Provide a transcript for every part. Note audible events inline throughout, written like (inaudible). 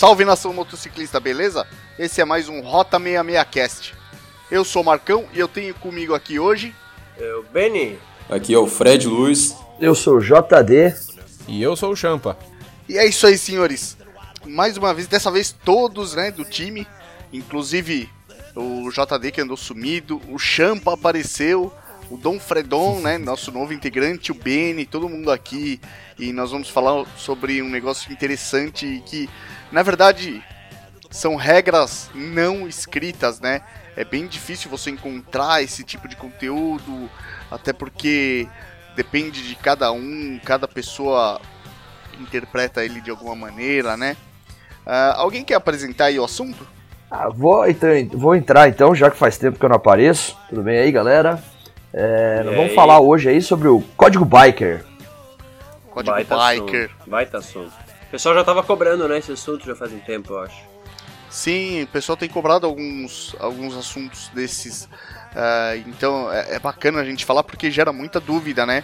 Salve nação motociclista, beleza? Esse é mais um Rota 66 Cast. Eu sou o Marcão e eu tenho comigo aqui hoje. Eu, Benny. Aqui é o Fred Luiz. Eu sou o JD. E eu sou o Champa. E é isso aí, senhores. Mais uma vez, dessa vez todos, né, do time, inclusive o JD que andou sumido, o Champa apareceu, o Dom Fredon, né, (laughs) nosso novo integrante, o Benny, todo mundo aqui, e nós vamos falar sobre um negócio interessante que na verdade, são regras não escritas, né? É bem difícil você encontrar esse tipo de conteúdo, até porque depende de cada um, cada pessoa interpreta ele de alguma maneira, né? Uh, alguém quer apresentar aí o assunto? Ah, vou, então, vou entrar então, já que faz tempo que eu não apareço. Tudo bem aí, galera? É, nós vamos falar hoje aí sobre o Código Biker. Código Baita Biker. Assunto. Baita assunto. O pessoal já tava cobrando, né, esse assunto já faz um tempo, eu acho. Sim, o pessoal tem cobrado alguns, alguns assuntos desses. Uh, então é, é bacana a gente falar porque gera muita dúvida, né?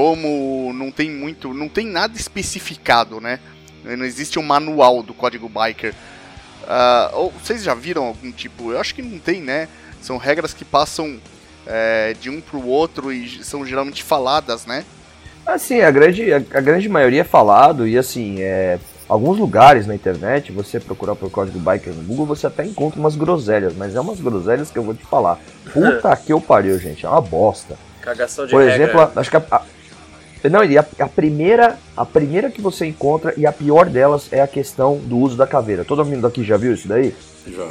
Como não tem muito, não tem nada especificado, né? Não existe um manual do código biker. Uh, ou, vocês já viram algum tipo? Eu acho que não tem, né? São regras que passam é, de um para o outro e são geralmente faladas, né? Assim, a grande, a, a grande maioria é falado e assim, é, alguns lugares na internet, você procurar por código biker no Google, você até encontra umas groselhas, mas é umas groselhas que eu vou te falar. (laughs) Puta que eu pariu, gente, é uma bosta. Cagação de Por regra. exemplo, acho que a, a não, e a, a, primeira, a primeira que você encontra e a pior delas é a questão do uso da caveira. Todo mundo aqui já viu isso daí? Já.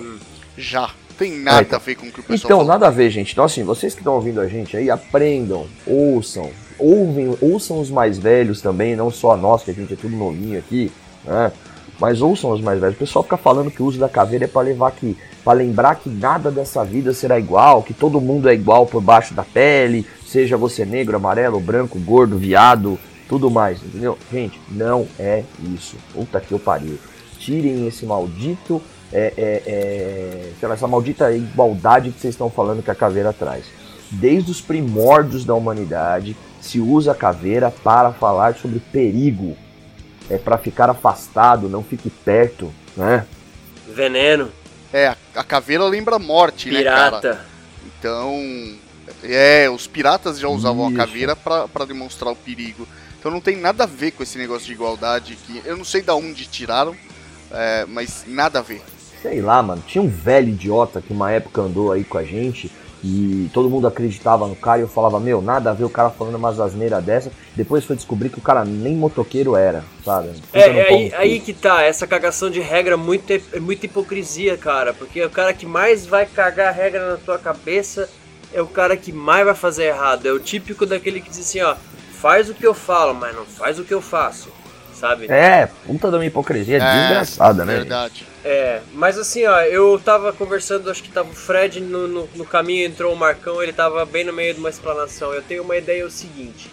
Já. Tem nada ah, então, a ver com o que o pessoal Então, falou. nada a ver, gente. Então, assim, vocês que estão ouvindo a gente aí, aprendam, ouçam, ouvem, ouçam os mais velhos também, não só a nós, que a gente é tudo novinho aqui, né? Mas ouçam os mais velhos. O pessoal fica falando que o uso da caveira é para levar que para lembrar que nada dessa vida será igual, que todo mundo é igual por baixo da pele, seja você negro, amarelo, branco, gordo, viado, tudo mais, entendeu? Gente, não é isso. Puta que eu pariu. Tirem esse maldito, é, é, é, sei lá, essa maldita igualdade que vocês estão falando que a caveira traz. Desde os primórdios da humanidade se usa a caveira para falar sobre perigo, é para ficar afastado, não fique perto, né? Veneno. É, a caveira lembra morte, Pirata. né, cara? Então, é, os piratas já usavam Isso. a caveira para demonstrar o perigo. Então não tem nada a ver com esse negócio de igualdade que eu não sei da onde tiraram, é, mas nada a ver. Sei lá, mano. Tinha um velho idiota que uma época andou aí com a gente e todo mundo acreditava no cara e eu falava, meu, nada a ver o cara falando umas asneiras dessa. Depois foi descobrir que o cara nem motoqueiro era, sabe? É, é aí, aí, que tá, essa cagação de regra é muito, é muita hipocrisia, cara. Porque o cara que mais vai cagar a regra na tua cabeça é o cara que mais vai fazer errado. É o típico daquele que diz assim, ó, faz o que eu falo, mas não faz o que eu faço sabe? É, puta de uma hipocrisia é, desgraçada, né? Verdade. É, mas assim, ó, eu tava conversando, acho que tava o Fred no, no, no, caminho, entrou o Marcão, ele tava bem no meio de uma explanação. Eu tenho uma ideia, é o seguinte.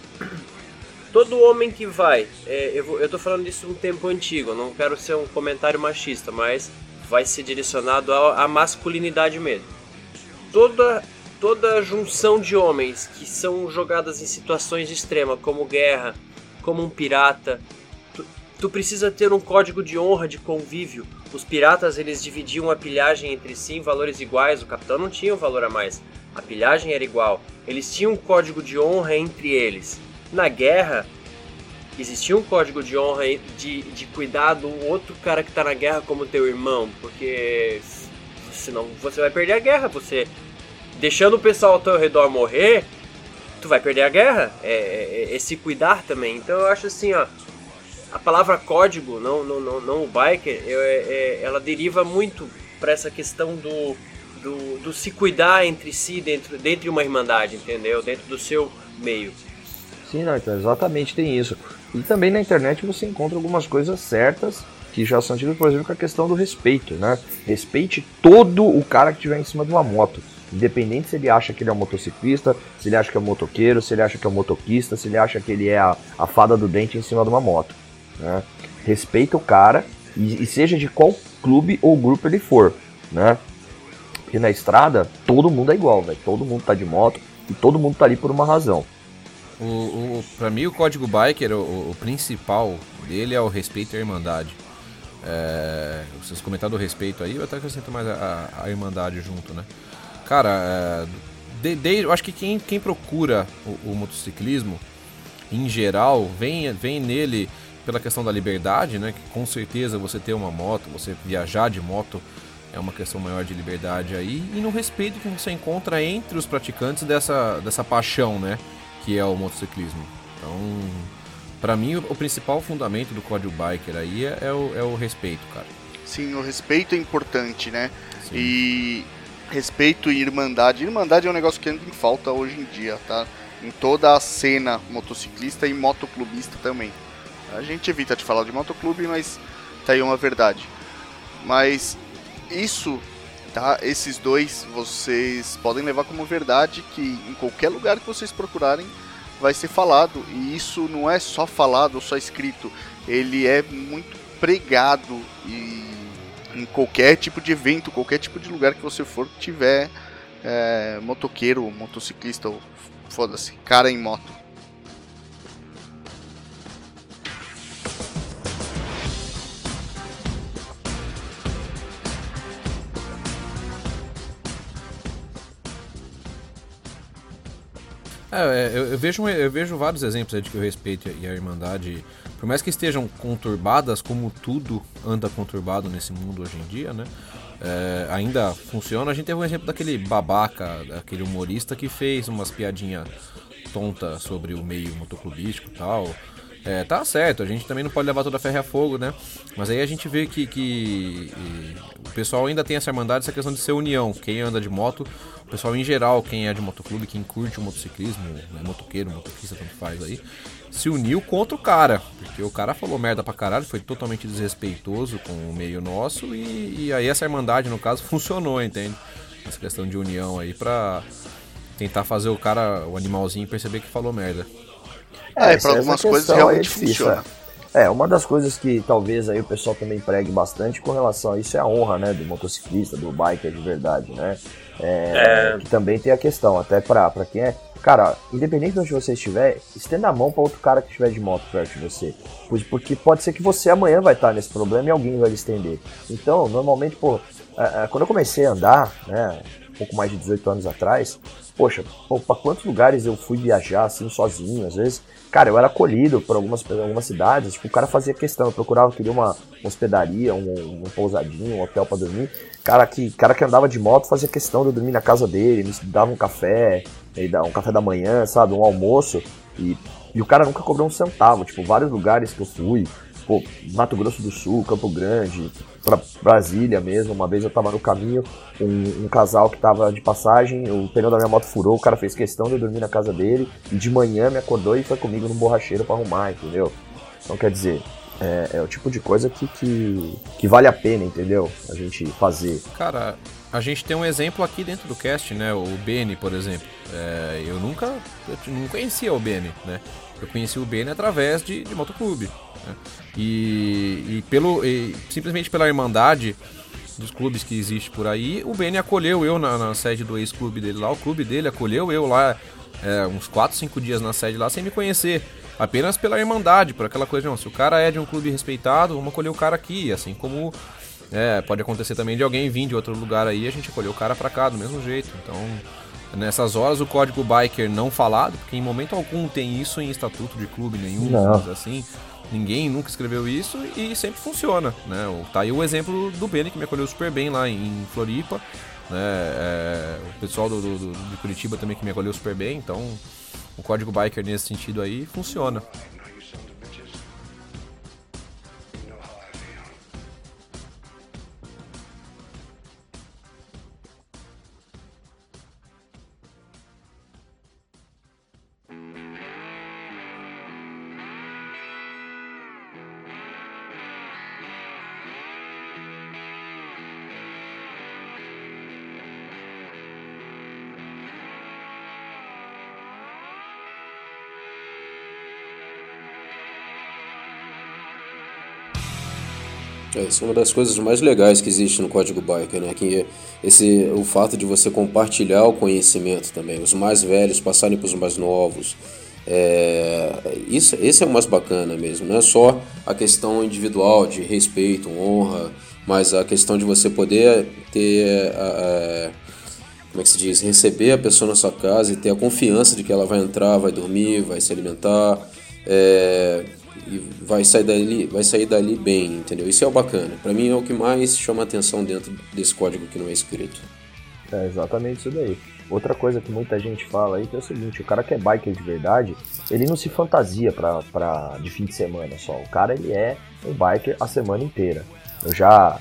Todo homem que vai, é, eu, eu tô falando disso um tempo antigo, não quero ser um comentário machista, mas vai ser direcionado à masculinidade mesmo. Toda toda junção de homens que são jogadas em situações extremas, como guerra, como um pirata, tu precisa ter um código de honra de convívio. Os piratas eles dividiam a pilhagem entre si em valores iguais, o capitão não tinha um valor a mais. A pilhagem era igual. Eles tinham um código de honra entre eles. Na guerra, existia um código de honra de, de cuidar do outro cara que está na guerra como teu irmão, porque senão você vai perder a guerra. Você deixando o pessoal ao teu redor morrer, tu vai perder a guerra. É, é, é, se cuidar também. Então eu acho assim, ó a palavra código, não, não, não, não o biker, é, é, ela deriva muito para essa questão do, do, do, se cuidar entre si dentro, dentro de uma irmandade, entendeu? Dentro do seu meio. Sim, não, então exatamente tem isso. E também na internet você encontra algumas coisas certas que já são tidas, por exemplo, com a questão do respeito, né? Respeite todo o cara que estiver em cima de uma moto. Independente se ele acha que ele é um motociclista, se ele acha que é um motoqueiro, se ele acha que é um motoquista, se ele acha que ele é a, a fada do dente em cima de uma moto. Né? Respeita o cara e, e seja de qual clube ou grupo ele for, né? Porque na estrada todo mundo é igual, velho. Todo mundo tá de moto e todo mundo tá ali por uma razão. O, o, pra mim, o código biker, o, o principal dele é o respeito e a irmandade. É, vocês comentaram do respeito aí, eu até acrescento mais a, a, a irmandade junto, né? Cara, é, de, de, eu acho que quem, quem procura o, o, motociclismo, em geral, vem, vem nele pela questão da liberdade, né? Que com certeza você ter uma moto, você viajar de moto é uma questão maior de liberdade aí. E no respeito que você encontra entre os praticantes dessa, dessa paixão, né? Que é o motociclismo. Então para mim, o, principal fundamento do código biker aí é, é, o, é o respeito, cara. Sim, o respeito é importante, né? Sim. E respeito e irmandade. Irmandade é um negócio que anda em falta hoje em dia, tá? Em toda a cena motociclista e motoclubista também. A gente evita de falar de motoclube, mas tá aí uma verdade. Mas isso, tá? Esses dois vocês podem levar como verdade que em qualquer lugar que vocês procurarem vai ser falado. E isso não é só falado só escrito, ele é muito pregado e em qualquer tipo de evento, qualquer tipo de lugar que você for tiver é, motoqueiro, motociclista ou foda-se, cara em moto. É, eu, eu, vejo, eu vejo vários exemplos aí de que o respeito e a irmandade, por mais que estejam conturbadas, como tudo anda conturbado nesse mundo hoje em dia, né? É, ainda funciona. A gente teve um exemplo daquele babaca, daquele humorista que fez umas piadinhas tontas sobre o meio motoclubístico e tal. É, tá certo, a gente também não pode levar toda a ferro a fogo, né? Mas aí a gente vê que, que o pessoal ainda tem essa irmandade, essa questão de ser união. Quem anda de moto, o pessoal em geral, quem é de motoclube, quem curte o motociclismo, né, motoqueiro, motoquista, tanto faz aí, se uniu contra o cara. Porque o cara falou merda pra caralho, foi totalmente desrespeitoso com o meio nosso e, e aí essa irmandade, no caso, (laughs) funcionou, entende? Essa questão de união aí pra tentar fazer o cara, o animalzinho, perceber que falou merda. É, é para algumas coisas realmente é difícil, funciona. É. é. uma das coisas que talvez aí o pessoal também pregue bastante com relação a isso é a honra, né, do motociclista, do biker de verdade, né? É, é... Que também tem a questão, até pra, pra quem é. Cara, independente de onde você estiver, estenda a mão para outro cara que estiver de moto perto de você. Porque pode ser que você amanhã vai estar nesse problema e alguém vai lhe estender. Então, normalmente, pô, quando eu comecei a andar, né, pouco mais de 18 anos atrás, poxa, pô, pra quantos lugares eu fui viajar assim sozinho, às vezes Cara, eu era acolhido por algumas, algumas cidades, tipo, o cara fazia questão, eu procurava, queria uma hospedaria, um, um pousadinho, um hotel para dormir. Cara que, cara que andava de moto fazia questão de eu dormir na casa dele, me dava um café, um café da manhã, sabe, um almoço, e, e o cara nunca cobrou um centavo, tipo, vários lugares que eu fui, pô, Mato Grosso do Sul, Campo Grande, para Brasília mesmo. Uma vez eu tava no caminho, um, um, casal que tava de passagem, o pneu da minha moto furou, o cara fez questão de eu dormir na casa dele e de manhã me acordou e foi comigo no borracheiro para arrumar, entendeu? Então quer dizer, é, é, o tipo de coisa que, que, que vale a pena, entendeu? A gente fazer. Cara, a gente tem um exemplo aqui dentro do cast, né? O Beni, por exemplo. É, eu nunca eu não conhecia o Beni, né? Eu conheci o Beni através de, de motoclube. Né? E, e, pelo, e simplesmente pela irmandade dos clubes que existe por aí, o Beni acolheu eu na, na sede do ex-clube dele lá, o clube dele acolheu eu lá é, uns 4, 5 dias na sede lá sem me conhecer. Apenas pela irmandade, por aquela coisa, não, se o cara é de um clube respeitado, vamos acolher o cara aqui, assim como é, pode acontecer também de alguém vir de outro lugar aí, a gente acolher o cara pra cá do mesmo jeito. Então, nessas horas o código biker não falado, porque em momento algum tem isso em estatuto de clube nenhum, assim. Ninguém nunca escreveu isso e sempre funciona, né? Tá aí o exemplo do Beni que me acolheu super bem lá em Floripa, né? É, o pessoal do, do, de Curitiba também que me acolheu super bem, então o código biker nesse sentido aí funciona. Isso é uma das coisas mais legais que existe no Código Biker, né? Que esse, o fato de você compartilhar o conhecimento também, os mais velhos passarem para os mais novos. É, isso, esse é o mais bacana mesmo, não é só a questão individual de respeito, honra, mas a questão de você poder ter, como é que se diz, receber a pessoa na sua casa e ter a confiança de que ela vai entrar, vai dormir, vai se alimentar, é, e vai sair dali, vai sair dali bem, entendeu? Isso é o bacana. Para mim é o que mais chama atenção dentro desse código que não é escrito. É exatamente isso daí. Outra coisa que muita gente fala aí que é o seguinte, o cara que é biker de verdade, ele não se fantasia pra, de fim de semana só. O cara ele é um biker a semana inteira. Eu já,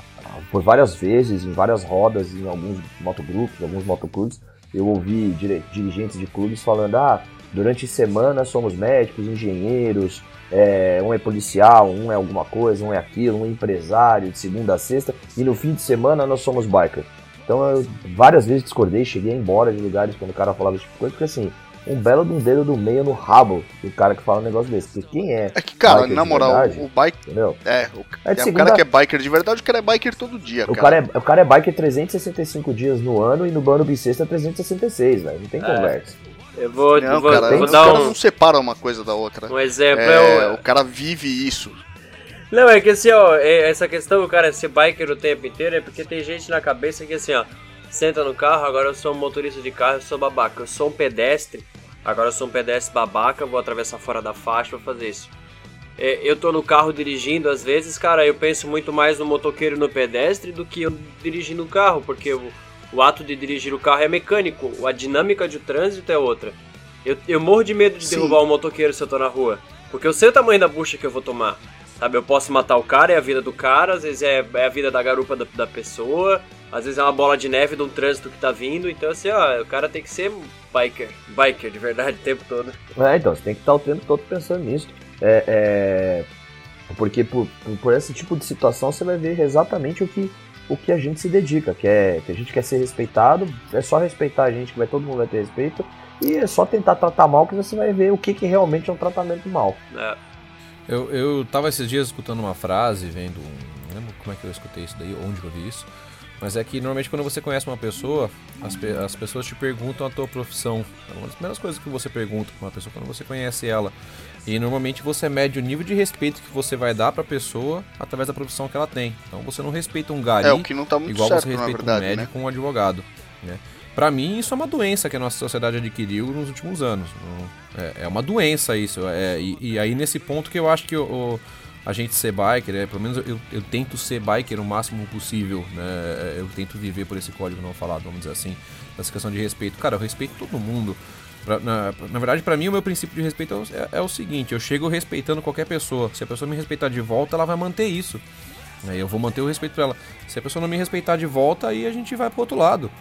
por várias vezes, em várias rodas, em alguns motogrupos, alguns motoclubes, eu ouvi dirigentes de clubes falando, ah, durante semana somos médicos, engenheiros, é, um é policial, um é alguma coisa, um é aquilo, um é empresário, de segunda a sexta, e no fim de semana nós somos biker. Então eu várias vezes discordei, cheguei embora de lugares quando o cara falava esse tipo de coisa, porque assim, um belo de um dedo do meio no rabo do cara que fala um negócio desse. Porque quem é. É que, cara, na moral, verdade, o bike. Entendeu? É, o, é, é segunda... o cara que é biker de verdade, o cara é biker todo dia. O cara, cara é, o cara é biker 365 dias no ano e no bando bissexta 366, velho. Não tem é. conversa. Eu vou, não, vou, cara, vou dar um... não separa uma coisa da outra. Um exemplo é, é o... o cara vive isso. Não, é que assim, ó, é, essa questão do cara ser biker o tempo inteiro é porque tem gente na cabeça que assim, ó, senta no carro, agora eu sou um motorista de carro, eu sou babaca. Eu sou um pedestre, agora eu sou um pedestre babaca, vou atravessar fora da faixa, vou fazer isso. É, eu tô no carro dirigindo, às vezes, cara, eu penso muito mais no motoqueiro e no pedestre do que eu dirigindo o carro, porque o, o ato de dirigir o carro é mecânico, a dinâmica de trânsito é outra. Eu, eu morro de medo de Sim. derrubar um motoqueiro se eu tô na rua, porque eu sei o tamanho da bucha que eu vou tomar. Sabe, eu posso matar o cara, é a vida do cara, às vezes é, é a vida da garupa da, da pessoa, às vezes é uma bola de neve de um trânsito que tá vindo, então assim, ó, o cara tem que ser biker, biker de verdade o tempo todo. É, então, você tem que estar o tempo todo pensando nisso. É, é... Porque por, por esse tipo de situação você vai ver exatamente o que, o que a gente se dedica, que é que a gente quer ser respeitado, é só respeitar a gente que vai todo mundo vai ter respeito, e é só tentar tratar mal que você vai ver o que, que realmente é um tratamento mal. É. Eu, eu tava esses dias escutando uma frase, vendo. Não lembro como é que eu escutei isso daí, onde eu vi isso. Mas é que normalmente quando você conhece uma pessoa, as, pe as pessoas te perguntam a tua profissão. É uma das primeiras coisas que você pergunta com uma pessoa quando você conhece ela. E normalmente você mede o nível de respeito que você vai dar pra pessoa através da profissão que ela tem. Então você não respeita um gari é, o que não tá muito igual certo, você respeita verdade, um médico né? um advogado. Né? Pra mim, isso é uma doença que a nossa sociedade adquiriu nos últimos anos. É, é uma doença isso. É, e, e, aí nesse ponto que eu acho que o, a gente ser biker, é, pelo menos eu, eu tento ser biker o máximo possível, né? Eu tento viver por esse código não falado, vamos dizer assim, nessa questão de respeito. Cara, eu respeito todo mundo. Pra, na, na, verdade, para mim, o meu princípio de respeito é, é, é, o seguinte: eu chego respeitando qualquer pessoa. Se a pessoa me respeitar de volta, ela vai manter isso. Aí eu vou manter o respeito pra ela. Se a pessoa não me respeitar de volta, aí a gente vai pro outro lado.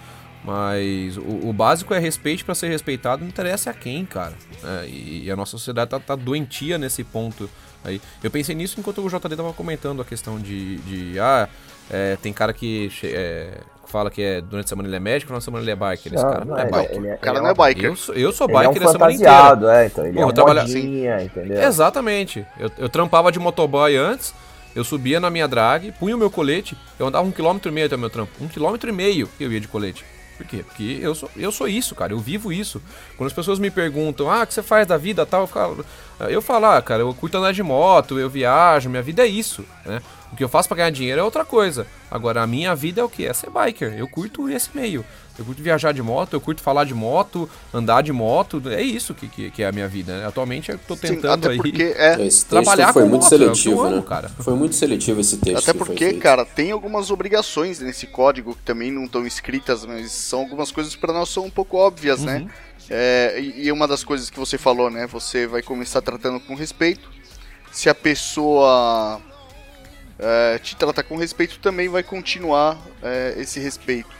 Mas o, o básico é respeito para ser respeitado, não interessa a quem, cara. É, e, e, a nossa sociedade tá, tá doentia nesse ponto Aí, eu pensei nisso enquanto o JD tava comentando a questão de, de ah, é, tem cara que é, fala que é durante a semana ele é médico, durante a semana ele é biker. Esse cara não, é biker. Ele, é, o cara não é biker. Eu sou, eu sou biker ele é um a semana inteira. É, então ele Pô, é um trabalha... assim, entendeu? Exatamente. Eu, eu trampava de motoboy antes, eu subia na minha drag, punha o meu colete, eu andava um quilômetro e meio até o meu trampo. Um quilômetro e meio eu ia de colete. Por quê? Porque eu sou, eu sou isso, cara. Eu vivo isso. Quando as pessoas me perguntam, ah, o que você faz da vida tal, eu falo, eu falo ah, cara, eu curto andar de moto, eu viajo, minha vida é isso, né? O que eu faço para ganhar dinheiro é outra coisa. Agora, a minha vida é o que? É ser biker. Eu curto esse meio. Eu curto viajar de moto, eu curto falar de moto, andar de moto. É isso que, que, que é a minha vida, né? Atualmente eu tô tentando Sim, aí é... trabalhar foi com muito moto, seletivo, amo, né? cara. Foi muito seletivo esse texto. Até porque, cara, tem algumas obrigações nesse código que também não estão escritas, mas são algumas coisas para nós são um pouco óbvias, né? uhum. né? É, e uma das coisas que você falou, né? Você vai começar tratando com respeito. Se a pessoa é, te tratar com respeito, também vai continuar é, esse respeito.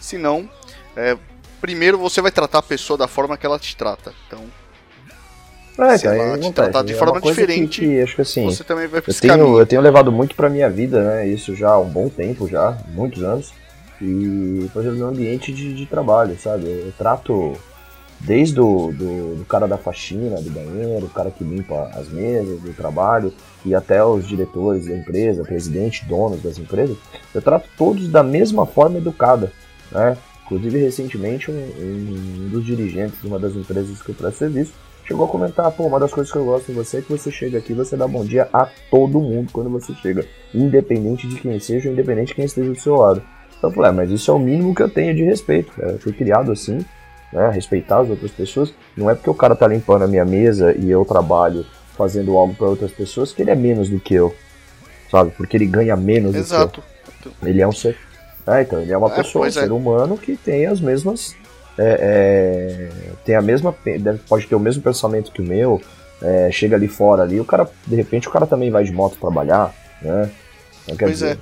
Se não, é, primeiro você vai tratar a pessoa da forma que ela te trata. Então, é, se ela te tratar de é forma diferente, que, que, acho que assim, você também vai eu tenho, eu tenho levado muito pra minha vida, né? Isso já há um bom tempo, já, muitos anos. E, por exemplo, no ambiente de, de trabalho, sabe? Eu trato Desde o do, do cara da faxina, do banheiro, o cara que limpa as mesas do trabalho, e até os diretores da empresa, presidente, donos das empresas, eu trato todos da mesma forma educada, né? Inclusive, recentemente, um, um, dos dirigentes de uma das empresas que eu presto serviço chegou a comentar, pô, uma das coisas que eu gosto de você é que você chega aqui você dá bom dia a todo mundo quando você chega, independente de quem seja, independente de quem esteja do seu lado. Então eu falei, ah, mas isso é o mínimo que eu tenho de respeito. Eu fui criado assim, né, respeitar as outras pessoas. Não é porque o cara tá limpando a minha mesa e eu trabalho fazendo algo para outras pessoas que ele é menos do que eu, sabe? Porque ele ganha menos Exato. do que eu. Ele é um ser é, então, ele é uma é, pessoa, um é. ser humano que tem as mesmas. É, é, tem a mesma. Pode ter o mesmo pensamento que o meu. É, chega ali fora ali, o cara, de repente, o cara também vai de moto trabalhar, né? Então, quer pois dizer, é.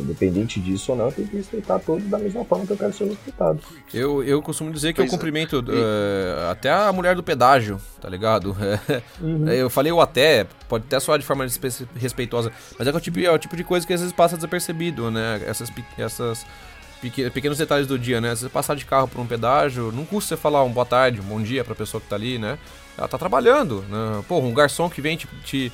Independente disso ou não, tem que respeitar todos da mesma forma que eu quero ser respeitado. Eu, eu costumo dizer que pois eu cumprimento uh, até a mulher do pedágio, tá ligado? (laughs) Uhum. Eu falei o até, pode até soar de forma respeitosa, mas é, o tipo, é o tipo de coisa que às vezes passa desapercebido, né? Essas, essas pequenos detalhes do dia, né? Você passar de carro por um pedágio, não custa você falar um boa tarde, um bom dia pra pessoa que tá ali, né? Ela tá trabalhando, né? Pô, um garçom que vem te, te,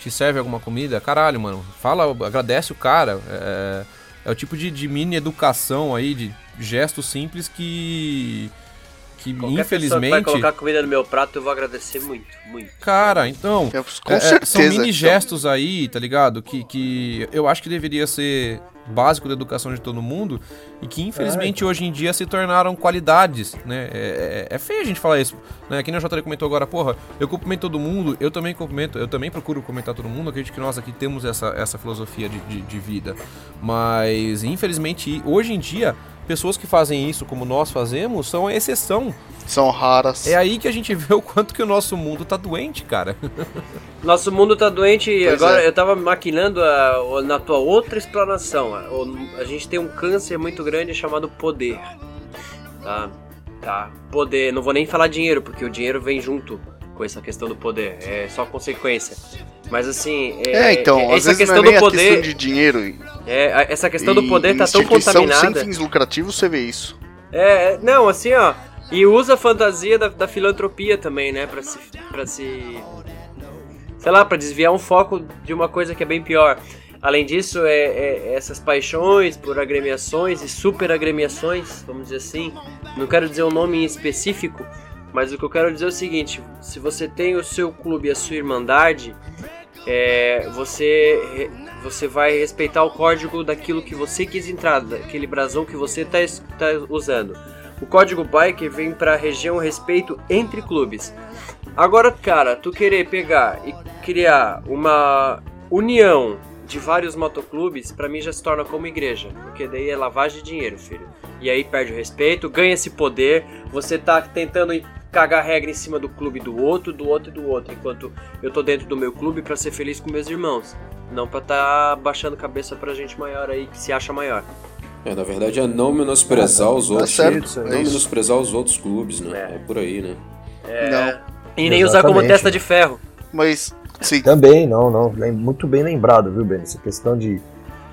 te serve alguma comida, caralho, mano. Fala, agradece o cara. É, é o tipo de, de mini educação aí, de gestos simples que que Qualquer infelizmente. Que vai colocar comida no meu prato, eu vou agradecer muito, muito. Cara, então. com é, certeza, são mini então. gestos aí, tá ligado? Que, que eu acho que deveria ser básico da educação de todo mundo e que infelizmente hoje em dia se tornaram qualidades, né? É, é, é feio a gente falar isso, né? Nem o JL comentou agora, porra, eu cumprimento todo mundo, eu também cumprimento, eu também procuro comentar todo mundo, acredito que nós aqui temos essa, essa filosofia de, de, de vida, mas infelizmente hoje em dia pessoas que fazem isso como nós fazemos são a exceção. São raras. É aí que a gente (laughs) vê o quanto que o nosso mundo tá doente, cara. (laughs) Nosso mundo tá doente e agora é. eu tava maquinando a, na tua outra explanação. A, a, gente tem um câncer muito grande chamado poder. Tá? Tá. Poder. Não vou nem falar dinheiro, porque o dinheiro vem junto com essa questão do poder. É só consequência. Mas assim. É, é então, é, essa questão do poder. Questão de dinheiro. É, essa questão do poder tá tão contaminada. sem fins lucrativos, você vê isso. É, é, não, assim, ó. E usa a fantasia da, da filantropia também, né? Pra se. Pra se. Sei lá, pra desviar um foco de uma coisa que é bem pior. Além disso, é, é, essas paixões por agremiações e super agremiações, vamos dizer assim. Não quero dizer um nome em específico, mas o que eu quero dizer é o seguinte: se você tem o seu clube, a sua irmandade, é, você você vai respeitar o código daquilo que você quis entrar, daquele brasão que você está tá usando. O código bike vem para a região respeito entre clubes. Agora, cara, tu querer pegar e criar uma união de vários motoclubes, para mim já se torna como igreja, porque daí é lavagem de dinheiro, filho. E aí perde o respeito, ganha esse poder, você tá tentando cagar regra em cima do clube do outro, do outro e do outro, enquanto eu tô dentro do meu clube para ser feliz com meus irmãos, não para tá baixando cabeça pra gente maior aí que se acha maior. É, na verdade é não menosprezar os tá outros, certo, não é menosprezar os outros clubes, né? É, é por aí, né? É. Não. E nem Exatamente. usar como testa de ferro. Mas sim. Também, não, não, muito bem lembrado, viu, Ben? Essa questão de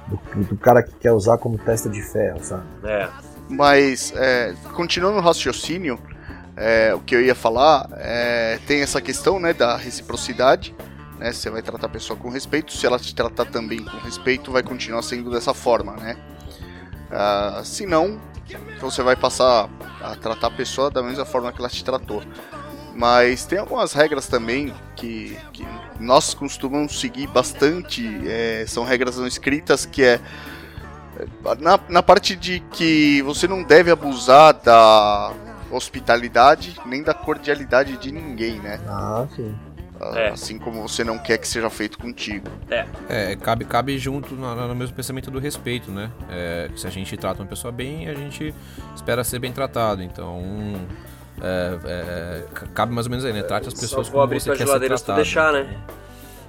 do, do, cara que quer usar como testa de ferro, sabe? É. Mas, é, continuando no raciocínio, é, o que eu ia falar é, tem essa questão né, da reciprocidade. Né, você vai tratar a pessoa com respeito, se ela te tratar também com respeito, vai continuar sendo dessa forma, né? Uh, se não, você vai passar a tratar a pessoa da mesma forma que ela te tratou. Mas tem algumas regras também que, que nós costumamos seguir bastante, é, são regras não escritas, que é na, na parte de que você não deve abusar da hospitalidade nem da cordialidade de ninguém, né? Ah, sim. Ah, é. Assim como você não quer que seja feito contigo. É. É, cabe, cabe junto no, no mesmo pensamento do respeito, né? É, se a gente trata uma pessoa bem, a gente espera ser bem tratado. Então. É, é, cabe mais ou menos aí, né? Trate as pessoas como você quer ser tratado. deixar, né?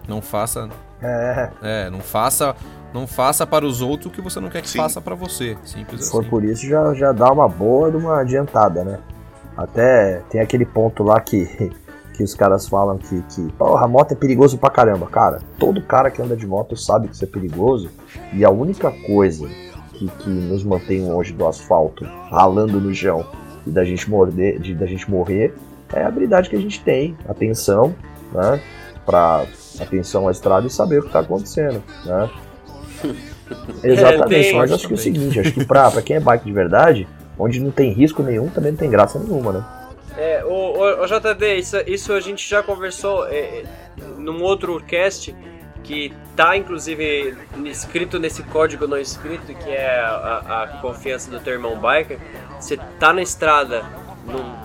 Não faça. É. É, não faça. Não faça para os outros o que você não quer que Sim. faça para você. Simples Se assim. for por isso, já, já dá uma boa de uma adiantada, né? Até tem aquele ponto lá que, (laughs) que os caras falam que, que porra, a moto é perigoso pra caramba. Cara, todo cara que anda de moto sabe que isso é perigoso. E a única coisa que, que nos mantém longe do asfalto, ralando no chão, e da gente morder, de, da gente morrer, é a habilidade que a gente tem, atenção, né? Pra atenção à estrada e saber o que está acontecendo, né? (laughs) Exatamente, mas acho que é o seguinte, acho que pra, pra quem é bike de verdade, onde não tem risco nenhum, também não tem graça nenhuma, né? É, o, o, o JD, isso, isso a gente já conversou é, num outro cast que tá inclusive escrito nesse código não escrito, que é a, a confiança do teu irmão biker. Você tá na estrada,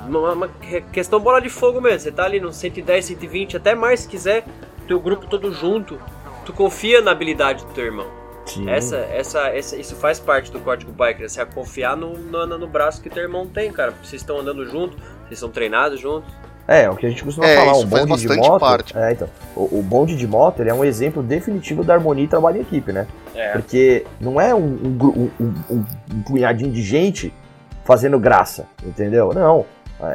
numa, numa questão bola de fogo mesmo, você tá ali no 110, 120, até mais se quiser, teu grupo todo junto, tu confia na habilidade do teu irmão. Essa, essa, essa, isso faz parte do código biker, você confiar no, no, no braço que teu irmão tem, cara. Vocês estão andando junto, vocês são treinados juntos. É, o que a gente costuma é, falar, um bonde de moto. Parte. É, então, o, o, bonde de moto ele é um exemplo definitivo da harmonia e trabalho em equipe, né? É. Porque não é um, um, um, um, punhadinho de gente fazendo graça, entendeu? Não.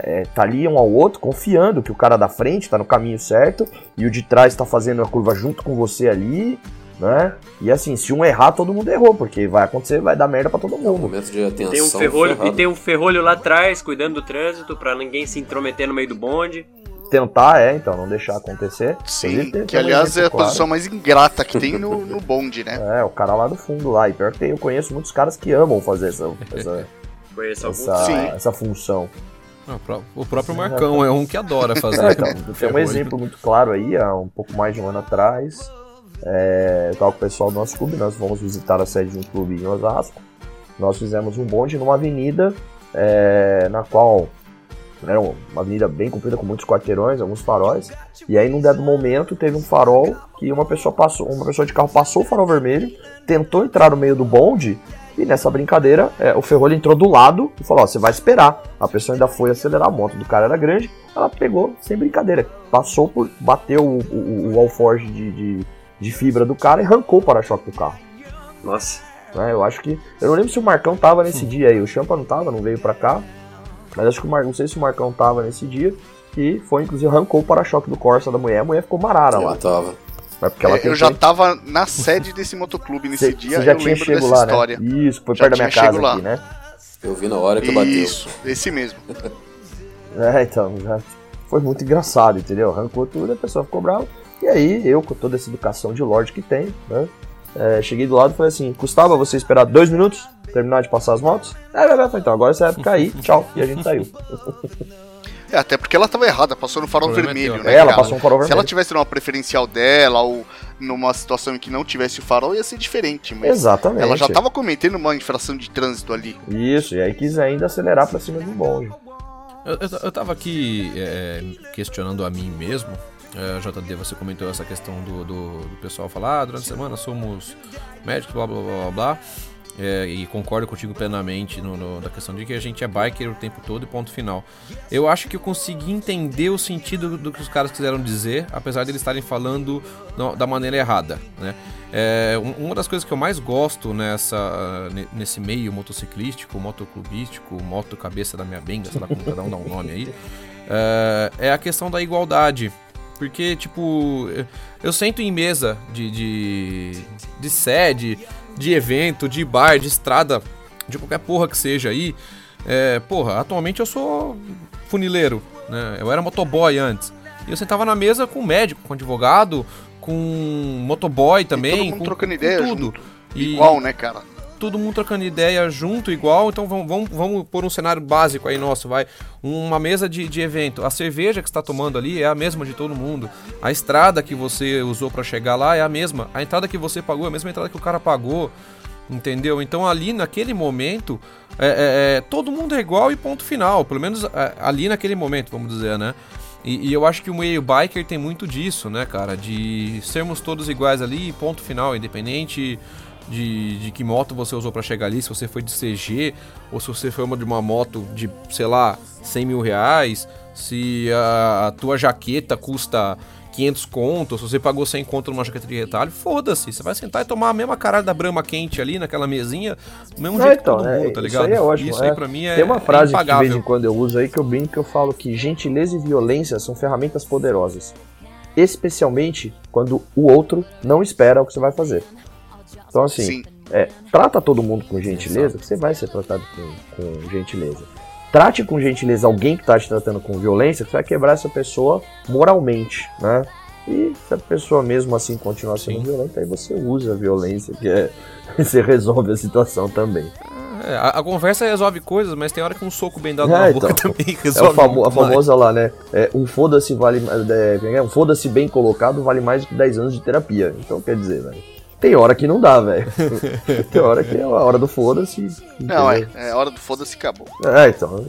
É, tá ali um ao outro, confiando que o cara da frente tá no caminho certo e o de trás tá fazendo a curva junto com você ali né? E assim, se um errar, todo mundo errou, porque vai acontecer, vai dar merda pra todo mundo. momento de atenção. Tem um ferrolho, e tem um ferrolho lá atrás, cuidando do trânsito, pra ninguém se intrometer no meio do bonde. Tentar, é, então, não deixar acontecer. Sim, ter, que aliás é a claro. posição mais ingrata que tem no, no bonde, né? É, o cara lá do fundo lá. E pior que tem, eu conheço muitos caras que amam fazer essa, essa, (laughs) essa, essa função. O próprio Marcão é um que adora (laughs) fazer. É, então, (laughs) tem um exemplo muito claro aí, há um pouco mais de um ano atrás. É, com o pessoal do nosso clube, nós fomos visitar a sede de um clube em Osasco. Nós fizemos um bonde numa avenida é, na qual era uma avenida bem comprida com muitos quarteirões, alguns faróis. E aí, num dado momento, teve um farol que uma pessoa passou, uma pessoa de carro passou o farol vermelho, tentou entrar no meio do bonde e nessa brincadeira é, o ferrolho entrou do lado e falou: ó, você vai esperar. A pessoa ainda foi acelerar a moto do cara era grande, ela pegou sem brincadeira, passou por, bateu o, o, o alforge de, de de fibra do cara e arrancou o para-choque do carro. Nossa. É, eu acho que. Eu não lembro se o Marcão tava nesse hum. dia aí. O Champa não tava, não veio pra cá. Mas acho que o Mar... não sei se o Marcão tava nesse dia. E foi, inclusive, arrancou o para-choque do Corsa da mulher. A mulher ficou marara lá. Eu tava. É porque ela é, eu já tava na sede desse motoclube nesse cê, dia. Você já tinha chego lá, né? história. né? Isso, foi já perto da minha casa lá. aqui, né? Eu vi na hora que bateu. Isso, esse mesmo. (laughs) é, então, já foi muito engraçado, entendeu? Arrancou tudo, a pessoa ficou brava. E aí, eu, com toda essa educação de Lorde que tenho, né? É, cheguei do lado e falei assim: custava você esperar dois minutos, terminar de passar as motos? É, é, é. Então agora você vai ficar aí, tchau. E a gente saiu. (laughs) É, até porque ela estava errada, passou no farol vermelho, é, né? ela cara? passou no farol vermelho. Se ela tivesse numa preferencial dela ou numa situação em que não tivesse o farol, ia ser diferente. Mas Exatamente. Ela já estava cometendo uma infração de trânsito ali. Isso, e aí quis ainda acelerar para cima do bonde. Eu, eu, eu tava aqui é, questionando a mim mesmo, é, JD, você comentou essa questão do, do, do, pessoal falar, ah, durante a semana somos médicos, blá blá blá blá blá. É, e concordo contigo plenamente no, no, da questão de que a gente é biker o tempo todo e ponto final. Eu acho que eu consegui entender o sentido do que os caras quiseram dizer, apesar de eles estarem falando no, da maneira errada, né? É, uma das coisas que eu mais gosto nessa, nesse meio motociclístico, motoclubístico, moto cabeça da minha benga, sei lá como cada um dá um nome aí, (laughs) é, é a questão da igualdade. Porque, tipo, eu sento em mesa de, de, de sede, de evento, de bar, de estrada, de qualquer porra que seja aí. É, porra, atualmente eu sou funileiro, né? Eu era motoboy antes. E eu sentava na mesa com médico, com advogado, com motoboy também. E todo mundo com, trocando ideia tudo. Junto. Igual, né, cara? Todo mundo trocando ideia junto, igual. Então vamos, vamos, vamos pôr um cenário básico aí nosso, vai. Uma mesa de, de evento. A cerveja que está tomando ali é a mesma de todo mundo. A estrada que você usou para chegar lá é a mesma. A entrada que você pagou é a mesma entrada que o cara pagou. Entendeu? Então ali naquele momento, é, é, é todo mundo é igual e ponto final. Pelo menos é, ali naquele momento, vamos dizer, né? E, e, eu acho que o meio biker tem muito disso, né, cara? De sermos todos iguais ali, ponto final, independente de, de que moto você usou para chegar ali, se você foi de CG ou se você foi uma de uma moto de, sei lá, 100 mil reais, se a, a tua jaqueta custa 500 contos, se você pagou 100 conto numa jaqueta de retalho, foda-se, você vai sentar e tomar a mesma caralho da brama quente ali naquela mesinha, do mesmo jeito então, que todo é, mundo, tá ligado? Isso aí é ótimo. Isso é. aí pra mim é Tem uma frase é que de vez em quando eu uso aí que eu brinco que eu falo que gentileza e violência são ferramentas poderosas. Especialmente quando o outro não espera o que você vai fazer. Então, assim, é, trata todo mundo com gentileza, que você vai ser tratado com, com gentileza. trate com gentileza alguém que está te tratando com violência, você vai quebrar essa pessoa moralmente, né? E se a pessoa mesmo assim continuar sendo Sim. violenta, aí você usa a violência, que é. (laughs) você resolve a situação também. É, a, a, conversa resolve coisas, mas tem hora que um soco bem dado é, na boca então, também resolve. É famo, a famosa lá, né? É, um foda-se vale. É, é, é, um foda-se bem colocado vale mais do que 10 anos de terapia. Então quer dizer, velho. Tem hora que não dá, velho. (laughs) tem hora que é a hora do foda-se. Não, é, é a hora do foda-se acabou. É, então.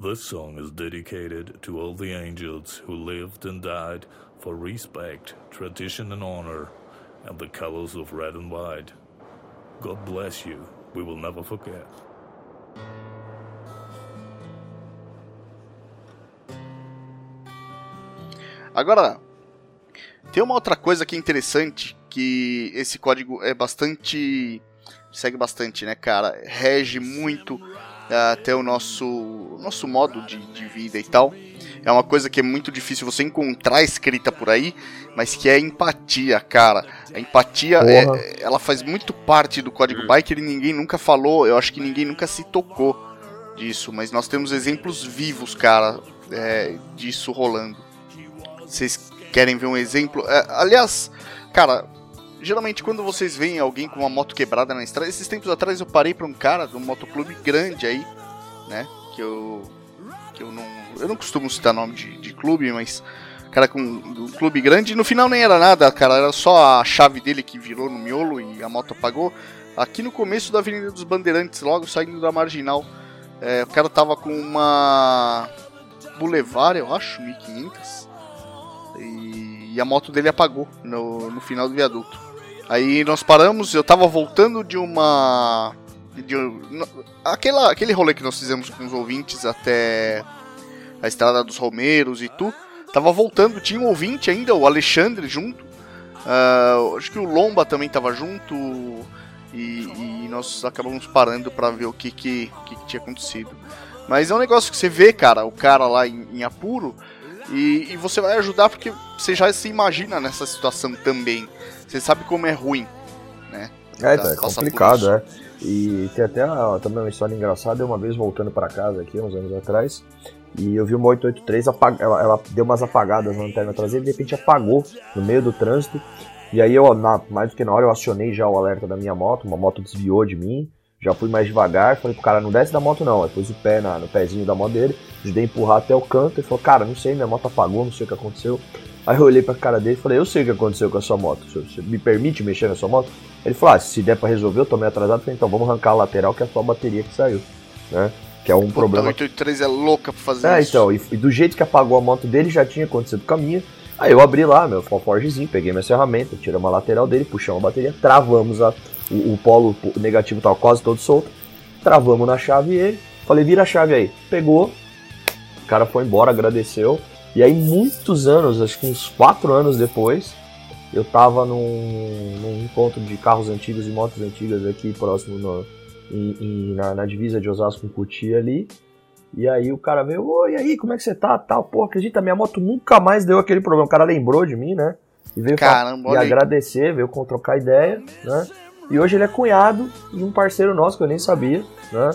This song is dedicated to all the angels who lived and died for respect, tradition, and honor, and the colors of red and white. God bless you. We will never forget. Agora, tem uma outra coisa que é interessante, que esse código é bastante. segue bastante, né, cara? Rege muito até o nosso, nosso modo de, de vida e tal. É uma coisa que é muito difícil você encontrar escrita por aí, mas que é empatia, cara. A empatia, é, ela faz muito parte do código hum. Biker e ninguém nunca falou, eu acho que ninguém nunca se tocou disso, mas nós temos exemplos vivos, cara, é, disso rolando. Vocês querem ver um exemplo? É, aliás, cara, geralmente quando vocês veem alguém com uma moto quebrada na estrada, esses tempos atrás eu parei para um cara de um motoclube grande aí, né? Que eu que eu não eu não costumo citar nome de, de clube, mas cara com um clube grande, no final nem era nada, cara, era só a chave dele que virou no miolo e a moto apagou. Aqui no começo da Avenida dos Bandeirantes, logo saindo da Marginal, é, o cara tava com uma Boulevard, eu acho, 1500. E, e a moto dele apagou no, no final do viaduto. Aí nós paramos, eu tava voltando de uma. De, aquela, aquele rolê que nós fizemos com os ouvintes até a Estrada dos Romeiros e tu. Tava voltando, tinha um ouvinte ainda, o Alexandre junto. Uh, acho que o Lomba também tava junto. E, e nós acabamos parando para ver o que, que, que, tinha acontecido. Mas é um negócio que você vê, cara, o cara lá em, em apuro. E, e, você vai ajudar porque você já se imagina nessa situação também. Você sabe como é ruim, né? É, então, é complicado, é. E tem até uma, também uma história engraçada. Uma vez voltando para casa aqui, uns anos atrás, e eu vi uma 883, apag... ela, ela deu umas apagadas na lanterna traseira e de repente apagou no meio do trânsito. E aí eu, na, mais do que na hora, eu acionei já o alerta da minha moto, uma moto desviou de mim, já fui mais devagar, falei pro cara, não desce da moto não. Aí pus o pé na, no pezinho da moto dele, ajudei a empurrar até o canto e falou, cara, não sei, minha moto apagou, não sei o que aconteceu. Aí eu olhei pra cara dele e falei, eu sei o que aconteceu com a sua moto, você me permite mexer na sua moto? Ele falou, ah, se der pra resolver, eu tô meio atrasado, falei, então vamos arrancar a lateral que é a sua bateria que saiu, né? Que é um Puta, problema. A 883 é louca pra fazer é, isso. então, e, e, do jeito que apagou a moto dele já tinha acontecido com a minha. Aí eu abri lá meu forgezinho, peguei minha ferramenta, tirei uma lateral dele, puxamos a bateria, travamos a, o, o polo negativo tava quase todo solto, travamos na chave ele, falei, vira a chave aí. Pegou, o cara foi embora, agradeceu. E aí, muitos anos, acho que uns quatro anos depois, eu tava num, num encontro de carros antigos e motos antigas aqui próximo no, em, em, na, na, divisa de Osasco com Cutia ali. E aí o cara veio, oi, aí, como é que você tá? Tal, pô, acredita, minha moto nunca mais deu aquele problema. O cara lembrou de mim, né? E veio Caramba, e agradecer, veio trocar ideia, né? E hoje ele é cunhado de um parceiro nosso que eu nem sabia, né?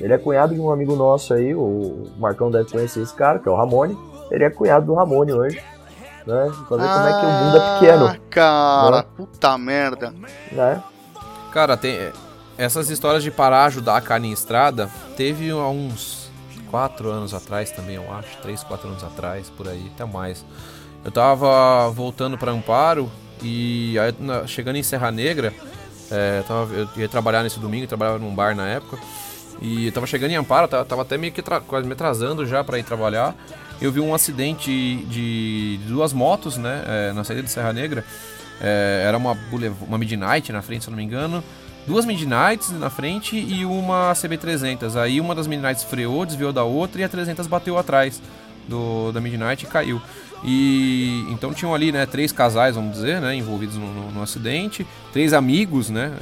Ele é cunhado de um amigo nosso aí, o Marcão deve conhecer esse cara, que é o Ramone. Ele é cunhado do Ramone hoje. Né? Pra ver ah, como é que o mundo é pequeno. Cara, né? puta merda. Né? Cara, tem. Essas histórias de parar ajudar a carne em estrada, teve há uns 4 anos atrás também, eu acho. 3, 4 anos atrás, por aí, até mais. Eu tava voltando para Amparo e aí, chegando em Serra Negra, é, tava, eu ia trabalhar nesse domingo, trabalhava num bar na época. E eu tava chegando em Amparo, tava, tava até meio que quase me atrasando já para ir trabalhar eu vi um acidente de, duas motos, né, é, na saída de Serra Negra. É, era uma, uma Midnight na frente, se eu não me engano. Duas Midnights na frente e uma CB300. Aí uma das Midnights freou, desviou da outra e a 300 bateu atrás do, da Midnight e caiu. E então tinham ali, né, três casais, vamos dizer, né, envolvidos no, no, no acidente, três amigos, né,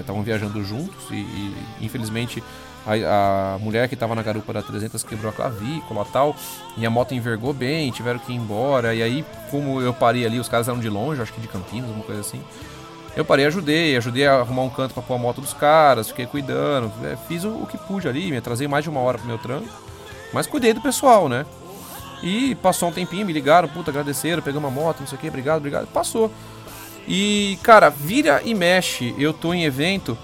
estavam é, viajando juntos e, e, infelizmente a, a mulher que tava na garupa da 300 quebrou a clavícula tal, e a moto envergou bem, tiveram que ir embora, e aí, como eu parei ali, os caras eram de longe, acho que de Campinas, alguma coisa assim. Eu parei, ajudei, ajudei a arrumar um canto para pôr a moto dos caras, fiquei cuidando, é, fiz o, o, que pude ali, me atrasei mais de uma hora pro meu trampo, mas cuidei do pessoal, né? E passou um tempinho, me ligaram, puta, agradeceram, pegamos uma moto, não sei o que, obrigado, obrigado, passou. E, cara, vira e mexe, eu tô em evento,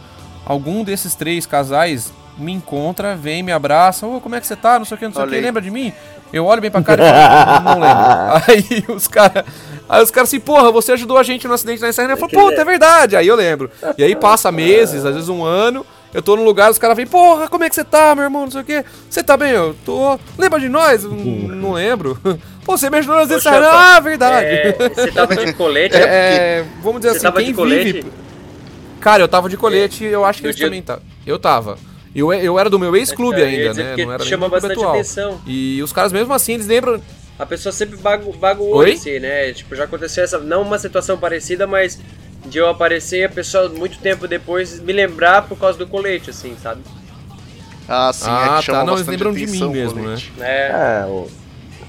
algum desses três casais me encontra, vem, me abraça, ô, oh, como é que você tá, não sei o que, não sei o que, lembra de mim? Eu olho bem pra cara e falo, não lembro. (laughs) Aí os caras Aí os caras assim, porra, você ajudou a gente no acidente na Serra. Eu falo, puta, é verdade. Aí eu lembro. E aí passa meses, às vezes um ano. Eu tô num lugar, os caras vêm, porra, como é que você tá, meu irmão? Não sei o quê. Você tá bem? Eu tô. Lembra de nós? Não lembro. (laughs) Pô, você me ajudou nas vezes. Ah, verdade. É, você tava de (laughs) colete? É, é, vamos dizer você assim, tava quem de colete? vive. Cara, eu tava de colete e eu acho que eles dia... também tá. Eu tava. Eu, eu era do meu ex-clube ainda, né? Não era chama bastante atual. atenção. E os caras mesmo assim, eles lembram a pessoa sempre baga o olho, assim, né? Tipo, já aconteceu essa. Não uma situação parecida, mas de eu aparecer e a pessoa, muito tempo depois, me lembrar por causa do colete, assim, sabe? Ah, sim, ah, é que tá. Não, eles lembram de mim mesmo, né? É. é o...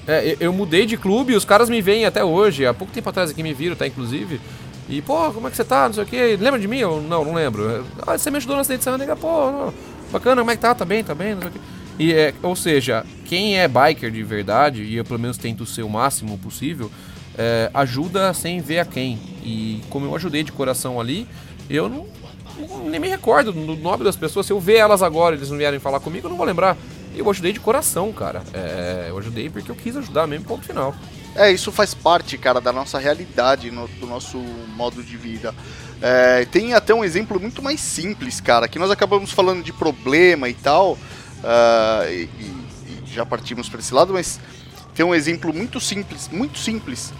É, eu mudei de clube e os caras me veem até hoje. Há pouco tempo atrás aqui me viram, tá? Inclusive. E, pô, como é que você tá? Não sei o que. Lembra de mim? Eu, não, não lembro. Ah, você me ajudou na acidente de Pô, não. bacana, como é que tá? Tá bem, tá bem, não sei o que. E é, ou seja, quem é biker de verdade, e eu pelo menos tento ser o máximo possível, é, ajuda sem ver a quem. E como eu ajudei de coração ali, eu não, nem me recordo do nome das pessoas. Se eu ver elas agora eles não vierem falar comigo, eu não vou lembrar. Eu ajudei de coração, cara. É, eu ajudei porque eu quis ajudar mesmo, ponto final. É, isso faz parte, cara, da nossa realidade, no, do nosso modo de vida. É, tem até um exemplo muito mais simples, cara, que nós acabamos falando de problema e tal, uh, e, e, já partimos para esse lado, mas tem um exemplo muito simples, muito simples,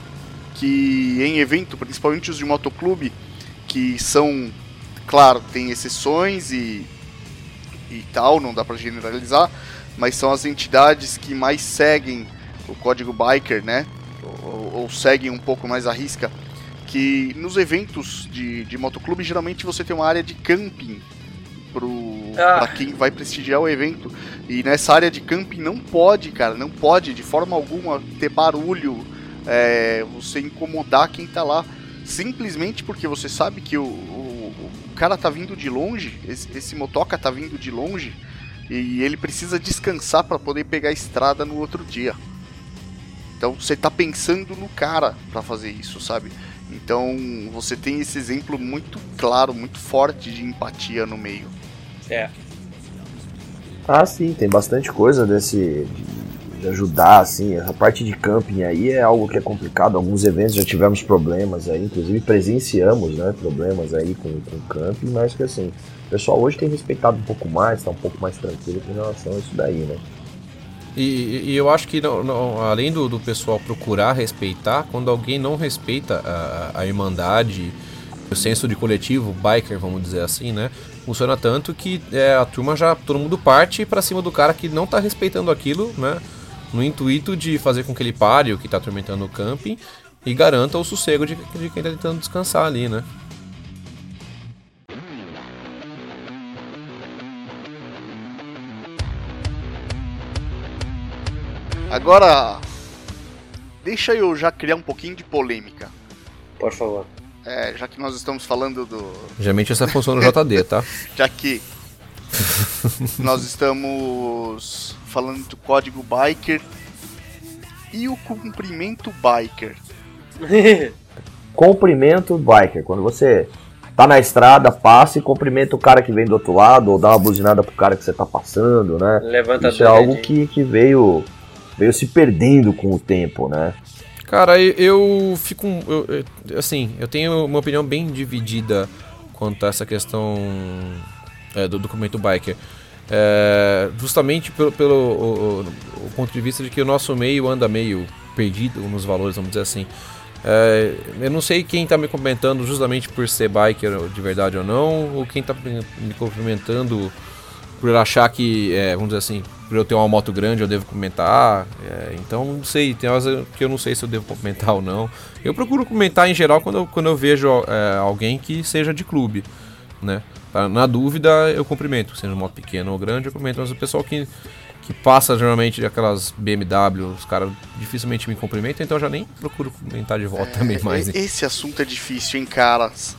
que em evento, principalmente os de motoclube, que são, claro, tem exceções e, e tal, não dá para generalizar, mas são as entidades que mais seguem o código biker, né? Ou, ou seguem um pouco mais a risca. Que nos eventos de, de motoclube geralmente você tem uma área de camping pro ah. pra quem vai prestigiar o evento. E nessa área de camping não pode, cara, não pode de forma alguma ter barulho, é, você incomodar quem tá lá. Simplesmente porque você sabe que o, o, o cara tá vindo de longe, esse, esse motoca tá vindo de longe, e ele precisa descansar para poder pegar a estrada no outro dia. Então você tá pensando no cara para fazer isso, sabe? Então você tem esse exemplo muito claro, muito forte de empatia no meio. É. Ah, sim, tem bastante coisa desse de ajudar, assim, a parte de camping aí é algo que é complicado. Alguns eventos já tivemos problemas aí, inclusive presenciamos, né, problemas aí com, com camping, mas que assim, o pessoal hoje tem respeitado um pouco mais, está um pouco mais tranquilo com relação a isso daí, né. E, e, eu acho que não, não, além do, do, pessoal procurar respeitar, quando alguém não respeita a, a irmandade, o senso de coletivo, biker, vamos dizer assim, né? Funciona tanto que é, a turma já, todo mundo parte para cima do cara que não tá respeitando aquilo, né? No intuito de fazer com que ele pare o que tá atormentando o camping e garanta o sossego de, de quem tá tentando descansar ali, né? Agora, deixa eu já criar um pouquinho de polêmica. Por favor. É, já que nós estamos falando do. Geralmente essa função no JD, tá? (laughs) já que nós estamos falando do código biker e o cumprimento biker. (laughs) cumprimento biker. Quando você tá na estrada, passa e cumprimenta o cara que vem do outro lado, ou dá uma buzinada pro cara que você tá passando, né? Levanta Isso é algo que, que veio, veio se perdendo com o tempo, né? Cara, eu fico. Eu, assim, eu tenho uma opinião bem dividida quanto a essa questão é, do documento biker. É, justamente pelo, pelo o, o, ponto de vista de que o nosso meio anda meio perdido nos valores, vamos dizer assim. É, eu não sei quem está me comentando justamente por ser biker de verdade ou não, ou quem está me cumprimentando por achar que, é, vamos dizer assim, por eu ter uma moto grande eu devo comentar. É, então não sei, tem horas que eu não sei se eu devo comentar ou não. Eu procuro comentar em geral quando eu, quando eu vejo é, alguém que seja de clube. né? Na dúvida, eu cumprimento, sendo moto pequena ou grande, eu cumprimento. Mas o pessoal que, que passa geralmente aquelas BMW, os caras dificilmente me cumprimentam, então eu já nem procuro cumprimentar de volta é, também mais. Hein? Esse assunto é difícil, hein, caras?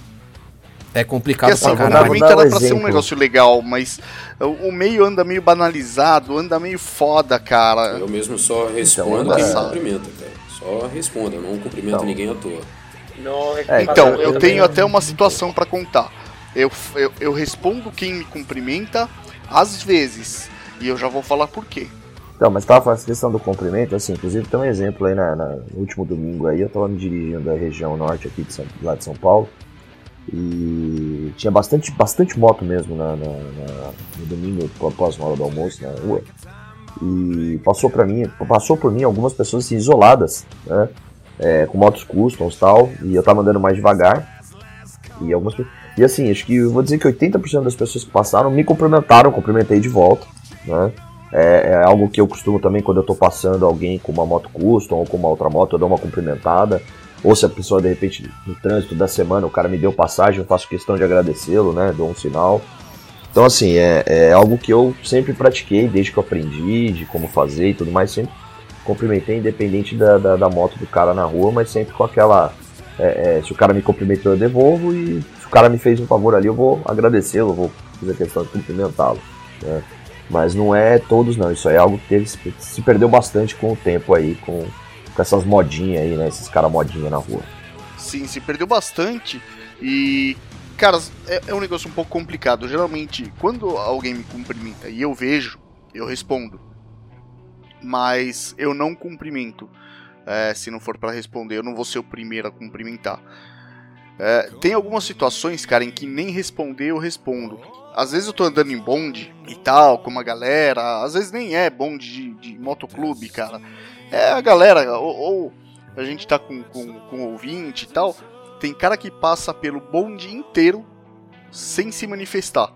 É complicado Porque, assim, pra caralho. Cumprimento era pra ser um negócio legal, mas o meio anda meio banalizado, anda meio foda, cara. Eu mesmo só respondo então, quem é... cumprimenta, cara. Só respondo, eu não cumprimento então. ninguém à toa. É, então, eu tenho até uma situação para contar. Eu, eu, eu respondo quem me cumprimenta às vezes. E eu já vou falar por quê. Então, mas tava falando questão do cumprimento, assim, inclusive tem um exemplo aí na, na, no último domingo aí, eu tava me dirigindo da região norte aqui de São, lá de São Paulo. E tinha bastante, bastante moto mesmo na, na, na no domingo, após uma hora do almoço na rua. E passou para mim, passou por mim algumas pessoas assim, isoladas, né? É, com motos customs e tal, e eu tava andando mais devagar. E algumas E assim, acho que vou dizer que 80% das pessoas que passaram me cumprimentaram, cumprimentei de volta, né? É, é, algo que eu costumo também quando eu tô passando alguém com uma moto custom ou com uma outra moto, eu dou uma cumprimentada. Ou se a pessoa, de repente, no trânsito da semana, o cara me deu passagem, eu faço questão de agradecê-lo, né? Dou um sinal. Então, assim, é, é algo que eu sempre pratiquei, desde que eu aprendi, de como fazer e tudo mais. Sempre cumprimentei, independente da, da, da moto do cara na rua, mas sempre com aquela. É, é, se o cara me cumprimentou, eu devolvo. E se o cara me fez um favor ali, eu vou agradecê-lo, vou fazer questão de cumprimentá-lo. Né? Mas não é todos, não. Isso é algo que teve, se perdeu bastante com o tempo aí, com com essas modinhas aí, né? Esses caras modinha na rua. Sim, se perdeu bastante. E, cara, é, é um negócio um pouco complicado. Geralmente, quando alguém me cumprimenta e eu vejo, eu respondo. Mas eu não cumprimento. É, se não for para responder, eu não vou ser o primeiro a cumprimentar. É, tem algumas situações, cara, em que nem responder eu respondo. Às vezes eu tô andando em bonde e tal, com uma galera, às vezes nem é bonde de, de motoclube, cara. É a galera, ou, ou a gente tá com, com, com ouvinte e tal, tem cara que passa pelo bonde inteiro sem se manifestar.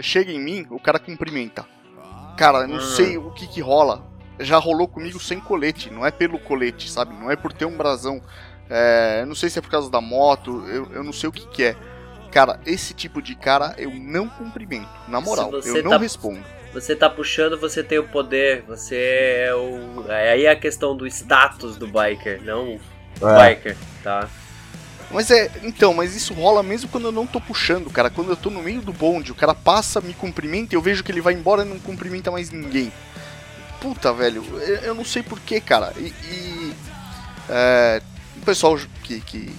Chega em mim, o cara cumprimenta. Cara, não hum. sei o que que rola. Já rolou comigo sem colete, não é pelo colete, sabe? Não é por ter um brasão. É, não sei se é por causa da moto, eu, eu não sei o que que é. Cara, esse tipo de cara eu não cumprimento. Na moral, eu não tá... respondo você tá puxando, você tem o poder, você é o. Aí é a questão do status do biker, não é. biker, tá? Mas é, então, mas isso rola mesmo quando eu não tô puxando, cara. Quando eu tô no meio do bonde, o cara passa, me cumprimenta, eu vejo que ele vai embora e não cumprimenta mais ninguém. Puta, velho, eu, não sei porquê, cara. E. e é, pessoal que, que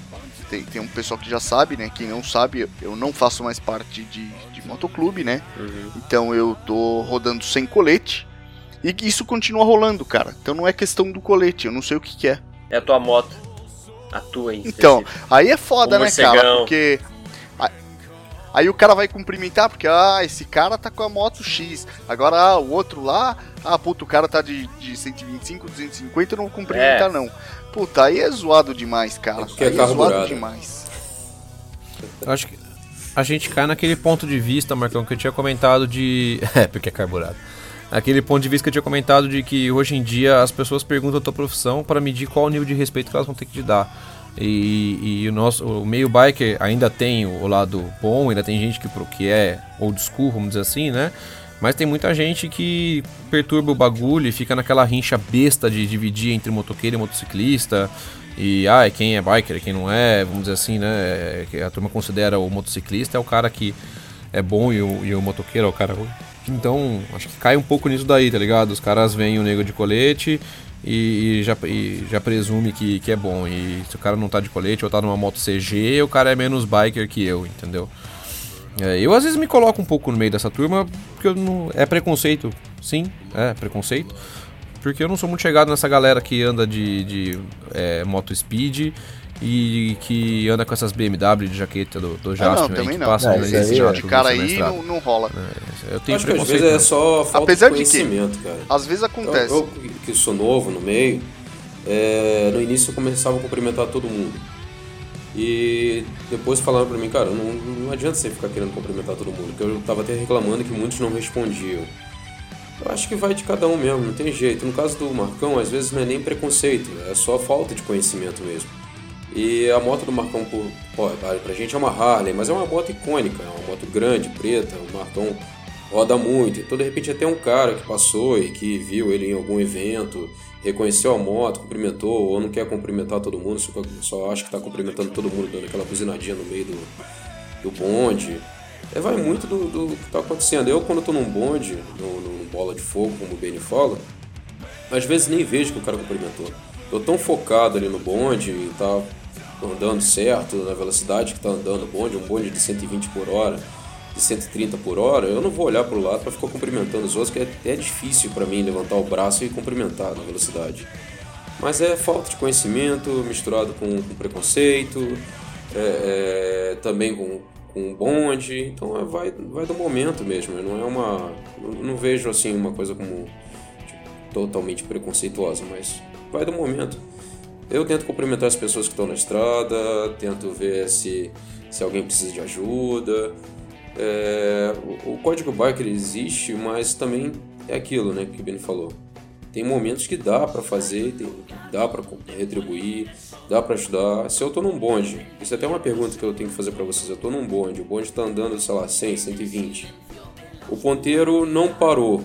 tem, tem um pessoal que já sabe, né? Quem não sabe, eu não faço mais parte de, de motoclube, né? Uhum. Então eu tô rodando sem colete. E isso continua rolando, cara. Então não é questão do colete, eu não sei o que, que é. É a tua moto. A tua em Então, aí é foda, né, cara? Porque. Aí o cara vai cumprimentar, porque, ah, esse cara tá com a moto X. Agora, ah, o outro lá, ah, puto, o cara tá de, de 125, 250, eu não vou cumprimentar, é. não. Puta, aí é zoado demais, cara. É aí é, é zoado demais. Eu acho que a gente cai naquele ponto de vista, Marcão, que eu tinha comentado de. (laughs) É, porque é carburado. Aquele ponto de vista que eu tinha comentado de que hoje em dia as pessoas perguntam a tua profissão para medir qual o nível de respeito que elas vão ter que te dar. E, e, o nosso o meio biker ainda tem o lado bom, ainda tem gente que, que é old school, vamos dizer assim, né? Mas tem muita gente que perturba o bagulho e fica naquela rincha besta de dividir entre motoqueiro e motociclista. E ah, quem é biker, quem não é, vamos dizer assim, né? É, a turma considera o motociclista é o cara que é bom e o, e o motoqueiro é o cara ruim. Então, acho que cai um pouco nisso daí, tá ligado? Os caras veem o nego de colete e, e, já, e já presume que, que é bom. E se o cara não tá de colete ou tá numa moto CG, o cara é menos biker que eu, entendeu? É, eu às vezes me coloco um pouco no meio dessa turma, porque eu não, é preconceito, sim, é preconceito. Porque eu não sou muito chegado nessa galera que anda de, de é, moto speed e que anda com essas BMW de jaqueta do, do Jasper. Ah, não, também não. Passa é, esse de cara aí não, não rola. É, eu tenho Acho preconceito. às vezes é só falta Apesar de conhecimento, de cara. Às vezes acontece. Eu, eu que sou novo no meio, é, no início eu começava a cumprimentar todo mundo. E depois falaram pra mim, cara, não, não adianta você ficar querendo cumprimentar todo mundo, porque eu tava até reclamando que muitos não respondiam. Eu acho que vai de cada um mesmo, não tem jeito. No caso do Marcão, às vezes não é nem preconceito, é só falta de conhecimento mesmo. E a moto do Marcão, pô, pra gente é uma Harley, mas é uma moto icônica, é uma moto grande, preta, o Marcão roda muito. Então, de repente, até um cara que passou e que viu ele em algum evento, reconheceu a moto, cumprimentou, ou não quer cumprimentar todo mundo, só acha que está cumprimentando todo mundo, dando aquela buzinadinha no meio do, do bonde. É, vai muito do, do que está acontecendo. Eu, quando estou num bonde, no, no, bola de fogo, como o Benny fala, às vezes nem vejo que o cara cumprimentou. Eu tão focado ali no bonde e tá andando certo, na velocidade que está andando o bonde, um bonde de 120 por hora, de 130 por hora, eu não vou olhar para o lado para ficar cumprimentando os outros, que é até difícil para mim levantar o braço e cumprimentar na velocidade. Mas é falta de conhecimento misturado com, com preconceito, é, é, também com, com bonde, então é, vai, vai do momento mesmo, não é uma. Não vejo assim uma coisa como tipo, totalmente preconceituosa, mas vai do momento. Eu tento cumprimentar as pessoas que estão na estrada, tento ver se, se alguém precisa de ajuda. É, o, o, código biker existe, mas também é aquilo né, que o Ben falou. Tem momentos que dá para fazer, tem, dá para retribuir, dá para ajudar. Se eu tô num bonde, isso é até uma pergunta que eu tenho que fazer para vocês. Eu tô num bonde, o bonde tá andando, sei lá, 100, 120. O ponteiro não parou.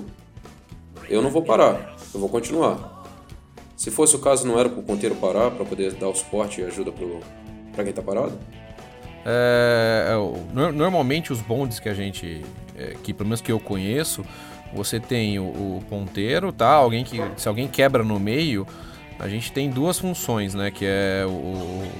Eu não vou parar, eu vou continuar. Se fosse o caso, não era para o ponteiro parar para poder dar o suporte e ajuda para quem está parado? É, é normalmente os bondes que a gente, é, que pelo menos que eu conheço, você tem o, o, ponteiro, tá? Alguém que, se alguém quebra no meio, a gente tem duas funções, né? Que é o,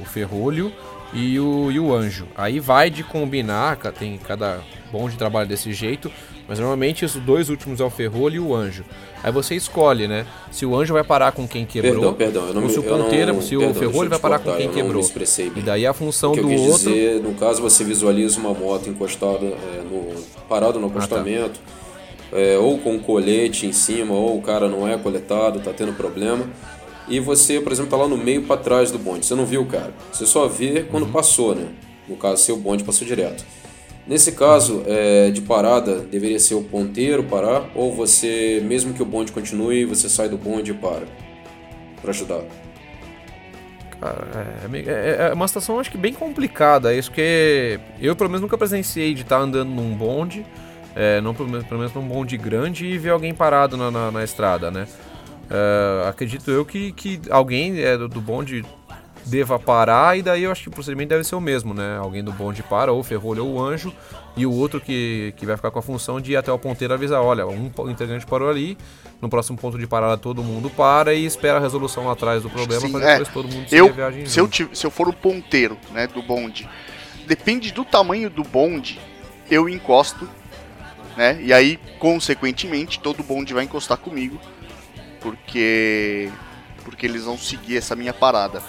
o ferrolho e o, e o anjo. Aí vai de combinar, tem cada bonde trabalha desse jeito, mas normalmente os dois últimos é o ferrolho e o anjo. Aí você escolhe, né? Se o anjo vai parar com quem quebrou. Perdão, perdão. Eu não ou se o ponteiro, não, se perdão, o ferrolho vai parar com quem quebrou. E daí a função o que do eu quis outro. Dizer, no caso, você visualiza uma moto encostada, é, no, parado no acostamento, ah, tá. é, ou com um colete em cima, ou o cara não é coletado, tá tendo problema. E você, por exemplo, tá lá no meio para trás do bonde. Você não viu o cara. Você só vê quando uhum. passou, né? No caso, seu bonde passou direto. Nesse caso é, de parada, deveria ser o ponteiro parar ou você, mesmo que o bonde continue, você sai do bonde e para para ajudar? Cara, é, é, é, uma situação acho que bem complicada isso, porque eu pelo menos nunca presenciei de estar andando num bonde, é, não pelo menos, pelo menos num bonde grande e ver alguém parado na, na, na estrada, né? É, acredito eu que, que alguém é, do, do bonde deva parar, e daí eu acho que o procedimento deve ser o mesmo, né? Alguém do bonde para, ou o ferrolho ou o anjo, e o outro que, que vai ficar com a função de ir até o ponteiro avisar, olha, um integrante parou ali, no próximo ponto de parada todo mundo para e espera a resolução lá atrás do problema para depois é. todo mundo eu, viagem se eu, se eu for o ponteiro, né, do bonde, depende do tamanho do bonde, eu encosto, né? E aí, consequentemente, todo bonde vai encostar comigo, porque porque eles vão seguir essa minha parada.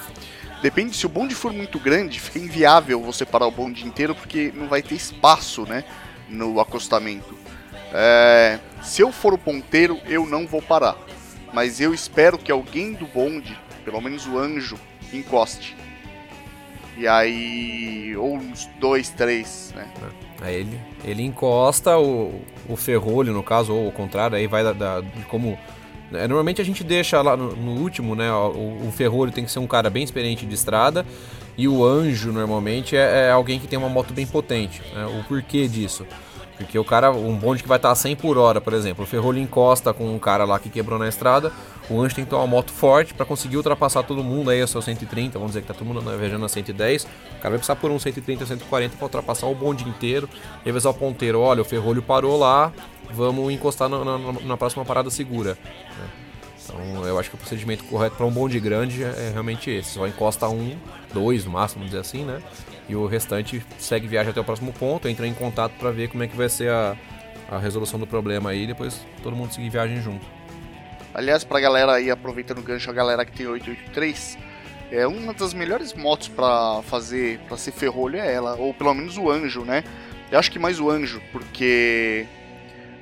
Depende, se o bonde for muito grande, fica inviável você parar o bonde inteiro porque não vai ter espaço, né? No acostamento. É, se eu for o ponteiro, eu não vou parar. Mas eu espero que alguém do bonde, pelo menos o anjo, encoste. E aí. Ou uns dois, três, né? Aí ele, ele encosta o, o ferrolho, no caso, ou o contrário, aí vai da, da como é, normalmente a gente deixa lá no, no último, né? O, o, ferrolho tem que ser um cara bem experiente de estrada. E o anjo, normalmente, é, é alguém que tem uma moto bem potente. Né? O porquê disso? Porque o cara, um bonde que vai estar a 100 por hora, por exemplo, o ferrolho encosta com um cara lá que quebrou na estrada, o anjo tem que ter uma moto forte para conseguir ultrapassar todo mundo aí, a seu 130, vamos dizer que tá todo mundo viajando a 110, o cara vai precisar por um 130, 140 para ultrapassar o bonde inteiro, e avisar o ponteiro, olha, o ferrolho parou lá, vamos encostar na, na, na próxima parada segura. Né? Então eu acho que o procedimento correto para um bonde grande é, é realmente esse. Só encosta um, dois no máximo, vamos dizer assim, né? E o restante segue viagem até o próximo ponto, entra em contato para ver como é que vai ser a, a resolução do problema aí, depois todo mundo seguir viagem junto. Aliás, pra galera aí, aproveitando o gancho, a galera que tem 883, é uma das melhores motos para fazer, para ser ferrolho é ela, ou pelo menos o Anjo, né? Eu acho que mais o Anjo, porque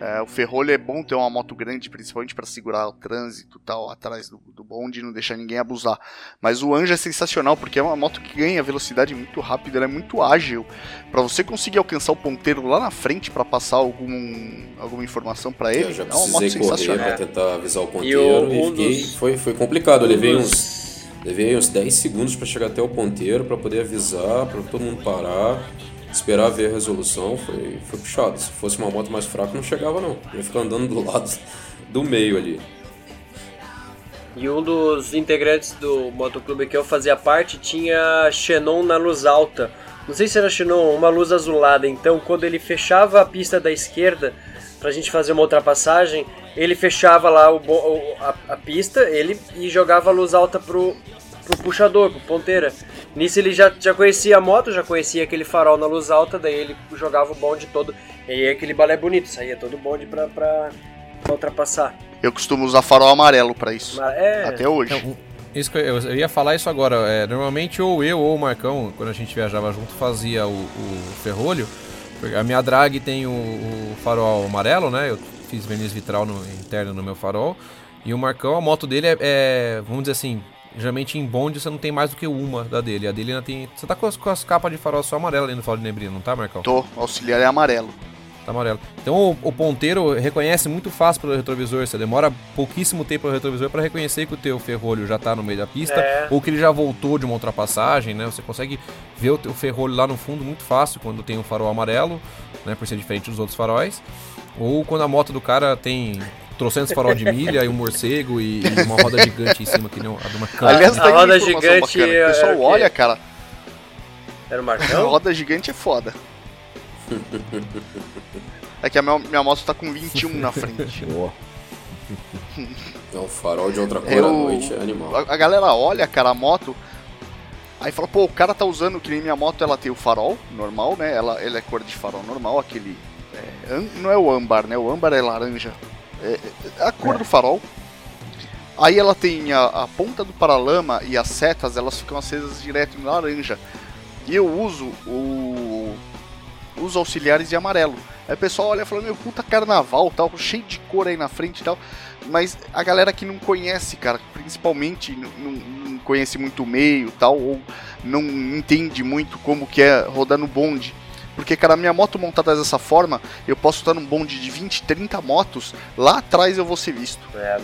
é, o ferrolho é bom ter uma moto grande, principalmente para segurar o trânsito tal atrás do, do bonde e não deixar ninguém abusar. Mas o Anjo é sensacional porque é uma moto que ganha velocidade muito rápida, ela é muito ágil. Para você conseguir alcançar o ponteiro lá na frente para passar algum, alguma informação para ele, é uma moto sensacional. para tentar avisar o ponteiro e, o, e fiquei, dos... foi, foi complicado. Eu levei uns Levei uns 10 segundos para chegar até o ponteiro, para poder avisar, para todo mundo parar, esperar ver a resolução. Foi, foi puxado. Se fosse uma moto mais fraca, não chegava não. Ia ficar andando do lado do meio ali. E um dos integrantes do motoclube que eu fazia parte tinha Xenon na luz alta. Não sei se era Xenon, uma luz azulada. Então, quando ele fechava a pista da esquerda pra gente fazer uma ultrapassagem, ele fechava lá o, a, a, pista ele e jogava a luz alta pro, pro puxador, pro ponteira. Nisso ele já, já conhecia a moto, já conhecia aquele farol na luz alta, daí ele jogava o bonde todo. E aí aquele balé bonito, saía todo o bonde pra, pra, pra ultrapassar. Eu costumo usar farol amarelo para isso. É. Até hoje. Então, isso que eu, eu, ia falar isso agora. É, normalmente ou eu ou o Marcão, quando a gente viajava junto, fazia o, o ferrolho. A minha drag tem o, o, farol amarelo, né? Eu fiz verniz vitral no, interno no meu farol. E o Marcão, a moto dele é, é, vamos dizer assim, geralmente em bonde você não tem mais do que uma da dele. A dele ainda tem. Você tá com as, com as capas de farol só amarela ali no farol de neblina, não tá, Marcão? Tô, auxiliar é amarelo. Tá amarelo. Então o, o, ponteiro reconhece muito fácil pelo retrovisor. Você demora pouquíssimo tempo pelo retrovisor para reconhecer que o teu ferrolho já tá no meio da pista é. ou que ele já voltou de uma ultrapassagem, né? Você consegue ver o teu ferrolho lá no fundo muito fácil quando tem o farol amarelo, né? Por ser diferente dos outros faróis. Ou quando a moto do cara tem trocentos farol de milha e um morcego e, e uma roda gigante em cima que nem a de uma câmera. Aliás, a roda gigante. É, o pessoal é olha, cara. Era o Marcão? A roda gigante é foda. É que a minha, minha moto tá com 21 na frente. (laughs) Boa. (laughs) É um farol de outra cor Eu, à noite, é animal. A, a, galera olha, cara, a moto. Aí fala, pô, o cara tá usando que nem minha moto, ela tem o farol normal, né? Ela, ela é cor de farol normal, aquele. É, não é o âmbar, né? O âmbar é laranja. É, é a cor é. do farol. Aí ela tem a, a, ponta do paralama e as setas, elas ficam acesas direto em laranja. E eu uso o os auxiliares de amarelo. Aí o pessoal olha falando, meu puta carnaval, tal, cheio de cor aí na frente e tal. Mas a galera que não conhece, cara, principalmente não, não conhece muito o meio tal, ou não entende muito como que é rodar no bonde. Porque, cara, a minha moto montada dessa forma, eu posso estar num bonde de 20, 30 motos, lá atrás eu vou ser visto. É.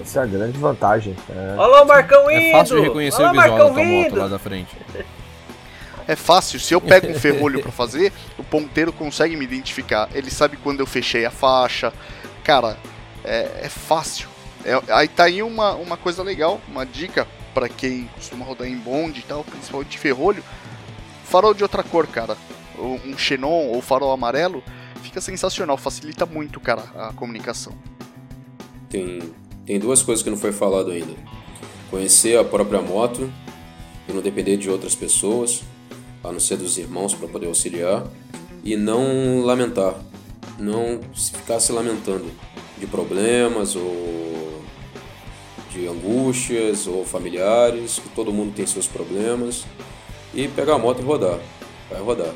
Essa é a grande vantagem. É... O Marcão indo! É fácil de reconhecer Olá, o visual Marcão da tua moto lá da frente. (laughs) É fácil, se eu pego um (laughs) ferrolho para fazer, o ponteiro consegue me identificar. Ele sabe quando eu fechei a faixa. Cara, é, é fácil. É, aí tá aí uma, uma coisa legal, uma dica para quem costuma rodar em bonde e tal, principalmente ferrolho. Farol de outra cor, cara. Um xenon ou farol amarelo fica sensacional, facilita muito, cara, a comunicação. Tem, tem duas coisas que não foi falado ainda. Conhecer a própria moto e não depender de outras pessoas a não ser dos irmãos para poder auxiliar, e não lamentar, não ficar se lamentando de problemas ou de angústias ou familiares, que todo mundo tem seus problemas, e pegar a moto e rodar, vai rodar.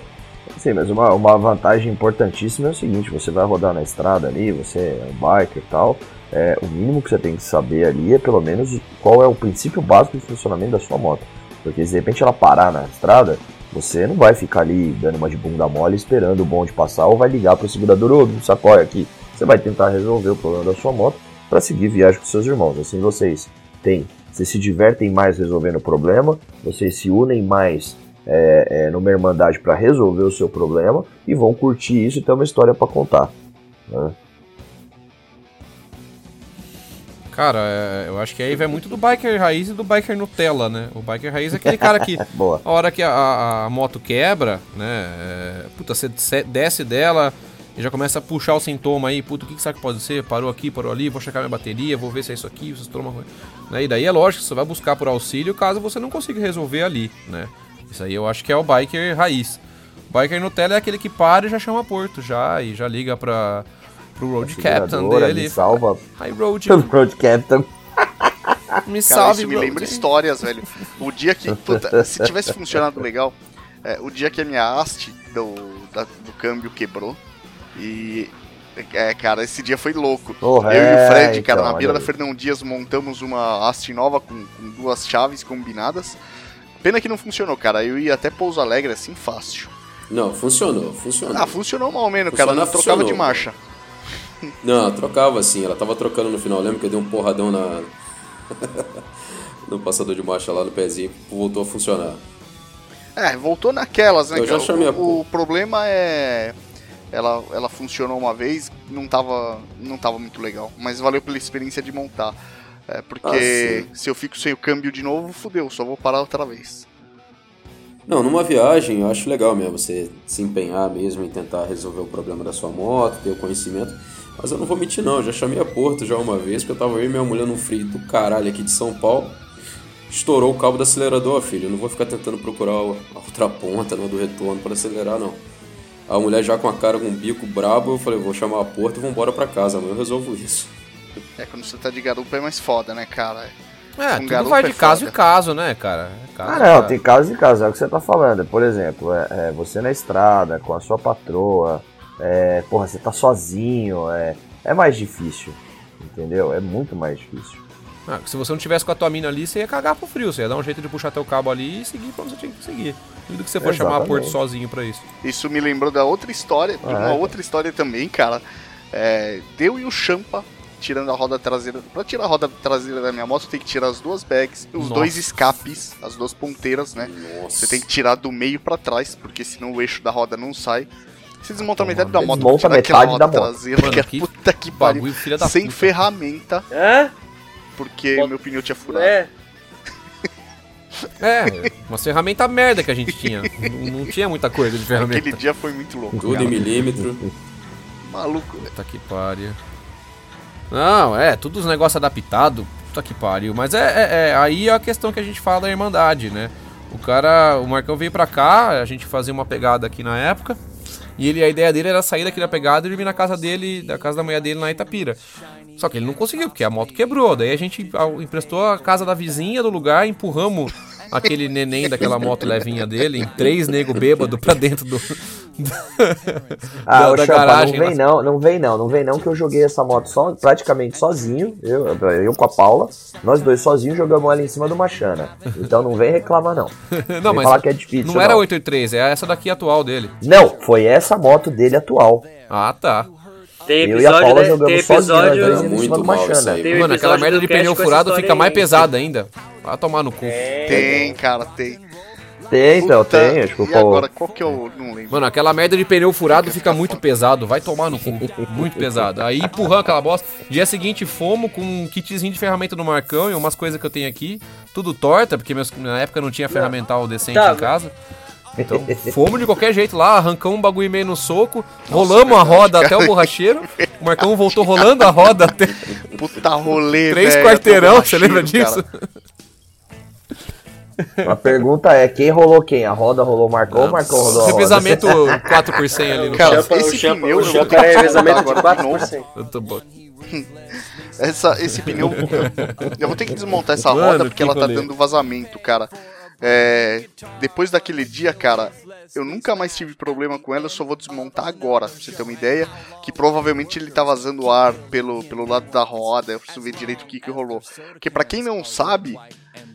Sim, mas uma, uma vantagem importantíssima é o seguinte, você vai rodar na estrada ali, você é um biker e tal, é, o mínimo que você tem que saber ali é pelo menos qual é o princípio básico de funcionamento da sua moto. Porque se de repente ela parar na estrada, você não vai ficar ali dando uma de bunda mole esperando o bonde passar ou vai ligar para o segurador, ô, me sacola aqui. Você vai tentar resolver o problema da sua moto para seguir viagem com seus irmãos. Assim vocês têm, vocês se divertem mais resolvendo o problema, vocês se unem mais é, é, numa irmandade para resolver o seu problema e vão curtir isso e ter uma história para contar. Né? Cara, é, eu acho que aí vai muito do biker raiz e do biker Nutella, né? O biker raiz é aquele cara que, (laughs) a hora que a, a moto quebra, né? É, puta, você desce dela e já começa a puxar o sintoma aí. Puta, o que, que será que pode ser? Parou aqui, parou ali, vou checar minha bateria, vou ver se é isso aqui, você toma. Né? E daí é lógico, você vai buscar por auxílio caso você não consiga resolver ali, né? Isso aí eu acho que é o biker raiz. O biker Nutella é aquele que para e já chama Porto, já, e já liga pra pro Road Captain dele. Me salva. Hi, Road. (laughs) Road Captain. (laughs) me Cara, salve, isso me lembra histórias, velho. O dia que. Puta, (laughs) se tivesse funcionado legal, é, o dia que a minha haste do, da, do câmbio quebrou. E. É, cara, esse dia foi louco. Oh, eu é, e o Fred, cara, então, na beira da Fernão Dias montamos uma haste nova com, com duas chaves combinadas. Pena que não funcionou, cara. Eu ia até Pouso Alegre assim fácil. Não, funcionou, funcionou. Ah, funcionou mal menos, cara. Não trocava de marcha. Não, trocava assim, ela tava trocando no final. Lembra que eu dei um porradão na. (laughs) no passador de marcha lá no pezinho, voltou a funcionar. É, voltou naquelas, né? Eu já cara? chamei a o, o problema é. Ela, ela funcionou uma vez, não tava, não tava muito legal. Mas valeu pela experiência de montar. É, porque Ah, se eu fico sem o câmbio de novo, fudeu, só vou parar outra vez. Não, numa viagem eu acho legal mesmo você se empenhar mesmo em tentar resolver o problema da sua moto, ter o conhecimento. Mas eu não vou mentir não, eu já chamei a Porto já uma vez, porque eu tava eu e minha mulher num frio do caralho aqui de São Paulo. Estourou o cabo do acelerador, filho. Eu não vou ficar tentando procurar a outra ponta né, do retorno para acelerar, não. A mulher já com a cara com um bico brabo, eu falei, vou chamar a Porto e vamos embora pra casa, amanhã eu resolvo isso. É, quando você tá de garupa é mais foda, né, cara? É, Com tudo vai de é caso foda. em caso, né, cara? É caso Ah, em não, caso. tem casos e casos, é o que você tá falando. Por exemplo, é, é você na estrada, com a sua patroa, é, porra, você tá sozinho, é, é mais difícil, entendeu? É muito mais difícil. Ah, se você não tivesse com a tua mina ali, você ia cagar pro frio. Você ia dar um jeito de puxar teu cabo ali e seguir pra onde você tinha que seguir. Duvido que você for chamar a Porto sozinho pra isso. Isso me lembrou da outra história, de Ah, uma é? outra história também, cara. É, deu e o Champa tirando a roda traseira. Pra tirar a roda traseira da minha moto, tem que tirar as duas bags, os Nossa. dois escapes, as duas ponteiras, né? Nossa. Você tem que tirar do meio pra trás, porque senão o eixo da roda não sai. Você desmonta metade da moto, Desmonta tira aquela metade roda da moto. traseira, Mano, que é que puta que pariu. Bagulho filha da Sem puta. ferramenta, Hã? porque Bota- meu pneu tinha furado. É. É, uma ferramenta merda que a gente tinha. não, não tinha muita coisa de ferramenta. Aquele dia foi muito louco. Tudo em milímetro. Maluco, velho. Puta que pariu. Não, é, tudo os negócios adaptados. Puta que pariu. Mas é, é- é- aí é a questão que a gente fala da Irmandade, né? O cara, o Marcão veio pra cá, a gente fazia uma pegada aqui na época. E ele, a ideia dele era sair daqui da pegada e vir na casa dele, da casa da mulher dele na Itapira. Só que ele não conseguiu, porque a moto quebrou. Daí a gente emprestou a casa da vizinha do lugar, empurramos aquele neném daquela moto levinha dele, em três nego bêbado pra dentro do. Ah, da, o da Champa, garagem. não vem não, não vem não, não vem não que eu joguei essa moto praticamente sozinho, eu, eu com a Paula, nós dois sozinhos jogamos ela em cima do Machana. Então não vem reclamar não. (laughs) Não, Vem mas falar que é difícil. não era 883, é essa daqui atual dele. Não, foi essa moto dele atual. Ah, tá. Tem Eu e a episódio, Paula né? jogamos Tem nós episódio. em muito mal isso aí. Tem um Mano, aquela episódio merda de pneu furado fica aí. mais pesada ainda. Vai tomar no cu. Tem, cara, tem. Tem, então, Puta, tem. Acho que o E Paulo- agora, qual que é o. Não lembro. Mano, aquela merda de pneu furado fica muito pesado. Vai tomar no cu. Muito pesado. Aí empurrando aquela bosta. Dia seguinte fomos com um kitzinho de ferramenta do Marcão e umas coisas que eu tenho aqui. Tudo torta, porque meus- na época não tinha ferramental decente Tá. em casa. Então, fomos de qualquer jeito lá, arrancamos um bagulho meio no soco, rolamos a roda até o borracheiro. O Marcão voltou rolando a roda até Puta rolê, três velho, quarteirão. Você lembra disso? cara. A pergunta é, quem rolou quem? A roda rolou o Marcão ou o Marcão rolou a roda? Revezamento 4 por 100 ali no Cara. Champa- esse pneu eu é que revezamento de desmontar agora de 4%. Eu tô bom. Essa, esse pneu. Eu vou ter que desmontar essa Mano, roda porque que ela tá rolê. dando vazamento, cara. É, depois daquele dia, cara, eu nunca mais tive problema com ela, eu só vou desmontar agora, pra você ter uma ideia. Que provavelmente ele tá vazando ar pelo, pelo lado da roda, eu preciso ver direito o que, que rolou. Porque pra quem não sabe,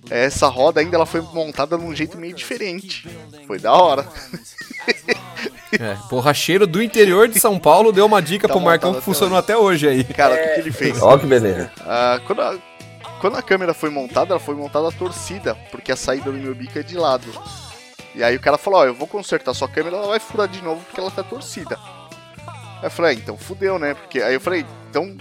essa roda ainda ela foi montada de um jeito meio diferente. Foi da hora. (laughs) É, borracheiro do interior de São Paulo deu uma dica Tá pro Marcão que funcionou até hoje aí. Cara, o que, que ele fez? Ó que beleza. Ah, quando, a, quando a câmera foi montada, ela foi montada torcida, porque a saída do meu bico é de lado. E aí o cara falou, ó, eu vou consertar sua câmera, ela vai furar de novo porque ela tá torcida. Aí eu falei, ah, então fudeu, né? Porque aí eu falei, então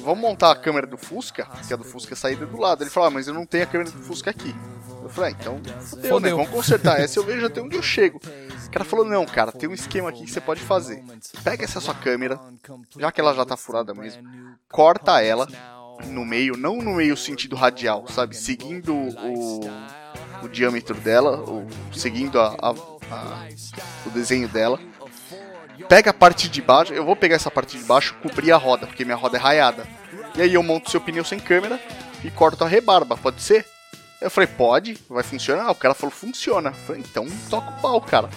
vamos montar a câmera do Fusca, que a do Fusca é saída do lado. Ele falou, ah, mas eu não tenho a câmera do Fusca aqui. Eu falei, ah, então fudeu, Fudeu. né? Vamos consertar essa, eu vejo até onde eu chego. O cara falou, não, cara, tem um esquema aqui que você pode fazer. Pega essa sua câmera, já que ela já tá furada mesmo, corta ela no meio, não no meio sentido radial, sabe? Seguindo o, o diâmetro dela, ou seguindo a- a- a- o desenho dela. Pega a parte de baixo, eu vou pegar essa parte de baixo cobrir a roda, porque minha roda é raiada. E aí eu monto seu pneu sem câmera e corto a rebarba, pode ser? Eu falei, pode, vai funcionar? O cara falou, funciona. Eu falei, então toca o pau, cara.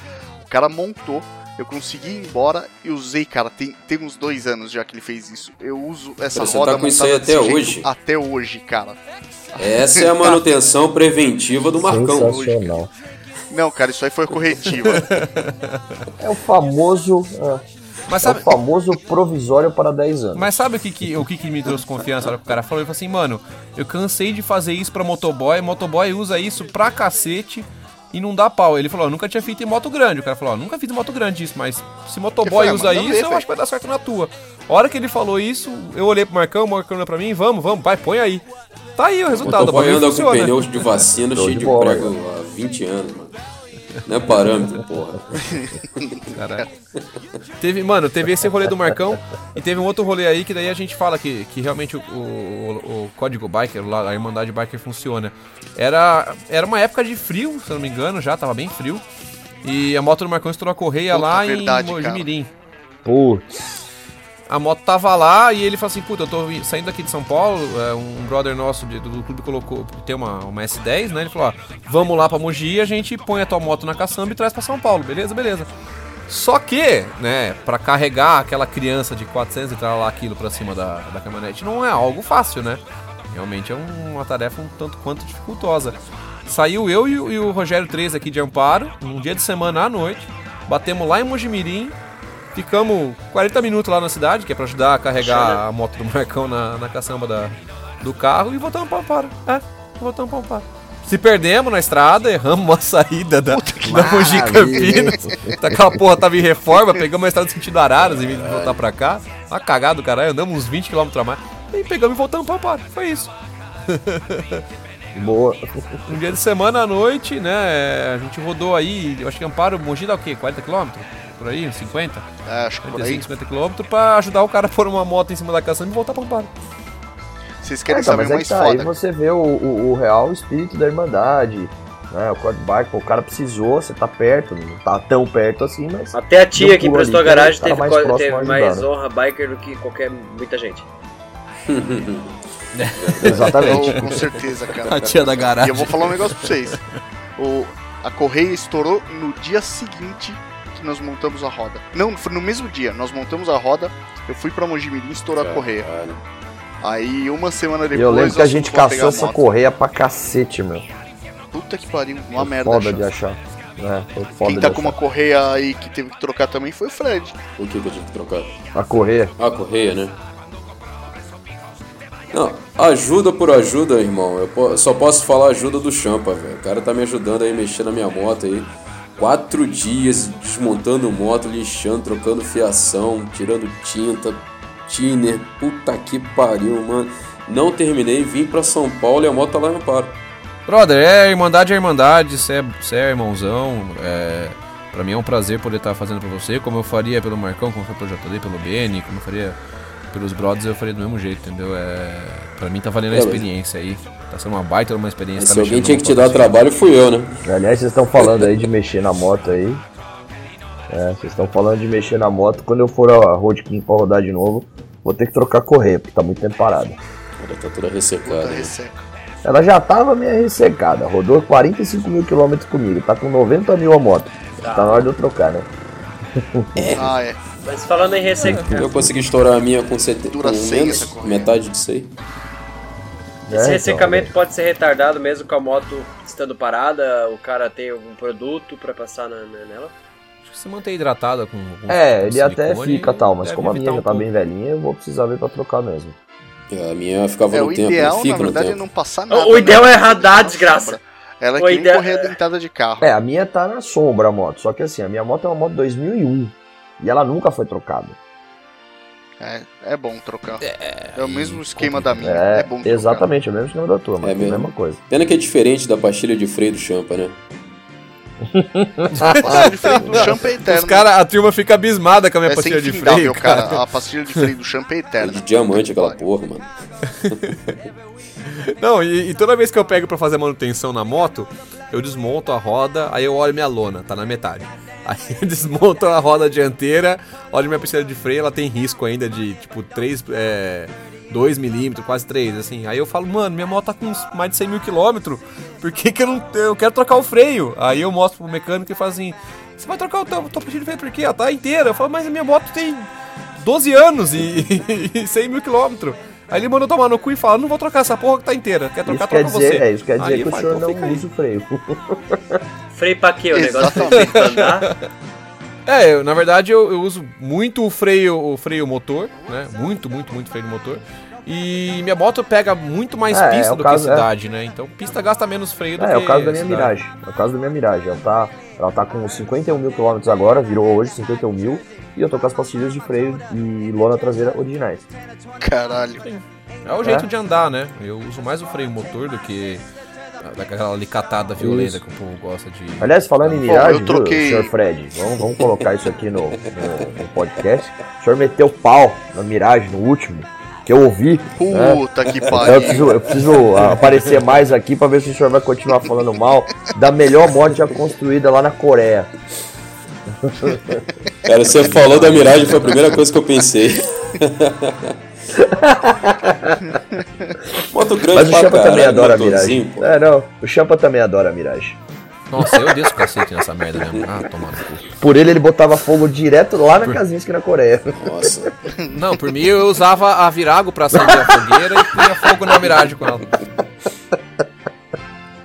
O cara montou, eu consegui ir embora e usei, cara, tem, tem uns dois anos já que ele fez isso. Eu uso essa Você roda tá com isso aí até jeito hoje? Até hoje, cara. Essa é a manutenção preventiva do Marcão. Sensacional. Não, cara, isso aí foi corretiva. É o famoso. ah, Mas É o sabe, famoso provisório para 10 anos. mas sabe o que, que, o que, que me trouxe confiança na hora que o cara falou? Ele falou assim, mano, eu cansei de fazer isso pra motoboy, motoboy usa isso pra cacete e não dá pau. Ele falou, ó, nunca tinha feito em moto grande. O cara falou, ó, nunca fiz em moto grande isso, mas se motoboy foi? usa isso, ver, eu acho que vai dar certo na tua. A hora que ele falou isso, eu olhei pro Marcão, o Marcão olhou pra mim, vamos, vamos, vai, põe aí. Tá aí o resultado, o Motoboy anda com funciona. pneu de vacina cheio de de prego há 20 anos, mano. Não é parâmetro, porra. (laughs) Caralho. Teve, mano, teve esse rolê do Marcão e teve um outro rolê aí que daí a gente fala que, que realmente o, o, o código biker, a Irmandade Biker funciona. Era, era uma época de frio, se eu não me engano, já tava bem frio. E a moto do Marcão estourou a correia Puta, lá verdade, em Mojimirim. Putz, A moto tava lá e ele falou assim, puta, eu tô saindo aqui de São Paulo, é, um brother nosso de- do clube colocou, tem uma, uma S10, né? Ele falou, ó, vamos lá pra Mogi, a gente põe a tua moto na caçamba e traz pra São Paulo, beleza? Beleza. Só que, né, pra carregar aquela criança de 400 e lá aquilo pra cima da, da caminhonete não é algo fácil, né? Realmente é um- uma tarefa um tanto quanto dificultosa. Saiu eu e, e o Rogério 3 aqui de Amparo, num dia de semana à noite, batemos lá em Mojimirim, ficamos 40 minutos lá na cidade, que é pra ajudar a carregar a moto do Marcão na, na caçamba da, do carro, e voltamos pra Amparo. É, voltamos pra Amparo. Se perdemos na estrada, erramos a saída da, da Mogi Campinas. Aquela porra tava em reforma, pegamos a estrada sentido Araras em vez de voltar pra cá. Uma cagada do caralho, andamos uns 20 km a mais. E pegamos e voltamos pra Amparo. Foi isso. boa. Um dia de semana à noite, né? A gente rodou aí, eu acho que Amparo, Mogi dá o quê? 40 km? Por aí, uns 50? É, acho que por aí. 45, 50 km pra ajudar o cara a pôr uma moto em cima da caçamba e voltar pra Amparo. Vocês querem Ah, então, saber mas é mais que tá, aí foda? você vê o, o, o real espírito da Irmandade, né? O quad bike, pô, o cara precisou, você tá perto, não tá tão perto assim, mas. Até a tia que pulo prestou a garagem teve, mais co- teve mais né? honra biker do que qualquer muita gente. (laughs) Exatamente. Eu, com certeza, cara. A tia da E garagem. eu vou falar um negócio pra vocês. O, a correia estourou no dia seguinte que nós montamos a roda. Não, foi no mesmo dia. Nós montamos a roda, eu fui pra Mojimirim e estourou a correia. Aí uma semana depois. eu lembro que a gente caçou essa moto. correia pra cacete, meu. Puta que pariu, uma merda. Foda achar. de achar. Né? Foi foda Quem de tá achar. com uma correia aí que teve que trocar também foi o Fred. O que que eu tive que trocar? A correia. A correia, né? Não, ajuda por ajuda, irmão. Eu só posso falar ajuda do Champa, velho. O cara tá me ajudando aí, mexendo na minha moto aí. Quatro dias desmontando moto, lixando, trocando fiação, tirando tinta, tiner. Puta que pariu, mano. Não terminei, vim pra São Paulo e a moto tá lá em Amparo. Brother, é Irmandade é Irmandade, você é, é irmãozão. É, pra mim é um prazer poder estar fazendo pra você, como eu faria pelo Marcão, como foi pelo JD, pelo BN, como eu faria pelos brothers, eu faria do mesmo jeito, entendeu? É, pra mim tá valendo a experiência aí. Tá sendo uma baita uma experiência. tá Se alguém tinha que te dar assim. trabalho, fui eu, né? Aliás, vocês estão falando aí de mexer na moto aí. É, vocês estão falando de mexer na moto. Quando eu for a Road King pra rodar de novo, vou ter que trocar a correia, porque tá muito tempo parada. Ela tá toda ressecada. né? Ela já tava meio ressecada, rodou 45 mil quilômetros comigo, tá com 90 mil a moto. Tá na hora de eu trocar, né? Ah, é. Mas falando em ressecar, Eu consegui estourar a minha com, sete... com Dura cem menos, metade disso aí. É, esse então, ressecamento pode ser retardado mesmo com a moto estando parada, o cara tem algum produto pra passar na- na- nela. Acho que se manter hidratada com. com É, ele até fica tal, mas como a minha já tá pouco. bem velhinha, eu vou precisar ver pra trocar mesmo. A minha ficava É, no o tempo, ideal, fica na no verdade, é tempo. não passar nada. O ideal né? é radar, desgraça. Ela é que ideal- correia dentada de carro. É, a minha tá na sombra a moto, só que assim, a minha moto é uma moto 2001 e ela nunca foi trocada. É, é bom trocar. É, o mesmo esquema da minha. É, É, bom trocar. exatamente, o mesmo esquema da tua, mas É é a mesmo. mesma coisa. Pena que é diferente da pastilha de freio do Champa, né? Pastilha de freio do champa é eterno. Os cara, a turma fica abismada com a minha é pastilha de freio, cara. cara. A pastilha de freio do champa é É eterna. de diamante aquela porra, mano. Não, e, e toda vez que eu pego pra fazer manutenção na moto, eu desmonto a roda, aí eu olho minha lona, tá na metade. Aí (laughs) eu desmonto a roda dianteira, olho minha pastilha de freio, ela tem risco ainda de tipo 3, é, 2 milímetros, quase 3, assim. Aí eu falo, mano, minha moto tá com mais de 100 mil quilômetros, por que, que eu não eu quero trocar o freio? Aí eu mostro pro mecânico e falo assim, você vai trocar o teu, tua pastilha de freio por quê? Ela tá inteira. Eu falo, mas a minha moto tem 12 anos e, (laughs) e 100 mil quilômetros. Aí ele manda eu tomar no cu e fala, não vou trocar essa porra que tá inteira. Quer trocar, Isso quer troca dizer, você. é, isso quer dizer Aí que o senhor então não usa o freio. (laughs) Freio pra quê? O negócio pra andar? (laughs) É, eu, na verdade eu, eu uso muito o freio, o freio motor, né? Muito, muito, muito freio motor. E minha moto pega muito mais É, pista é do caso- que cidade, né? Então pista gasta menos freio do É, que é o caso da minha cidade. Mirage. É o caso da minha Mirage. Ela tá, ela tá com 51 mil quilômetros agora, virou hoje 51 mil. E eu tô com as pastilhas de freio e lona traseira originais. Caralho. É o jeito É. de andar, né? Eu uso mais o freio motor do que daquela alicatada violenta Isso. que o povo gosta de. Aliás, falando em Bom, Mirage, eu troquei- viu, senhor Fred, vamos, vamos colocar isso aqui no, no- no podcast. O senhor meteu pau na Mirage no último, que eu ouvi. né? Puta que Então eu pariu. preciso, eu preciso aparecer mais aqui pra ver se o senhor vai continuar falando mal da melhor mod já construída lá na Coreia. Cara, você falou da Mirage, foi a primeira coisa que eu pensei. (laughs) Moto grande Mas o Champa também adora a Mirage. pô. É, não, o Champa também adora a Mirage. Nossa, eu desço o cacete nessa merda mesmo. Ah, cu. Por ele, ele botava fogo direto lá na Kazinski na Coreia. Nossa. Não, por mim eu usava a Virago pra acender a fogueira e punha fogo na miragem com ela.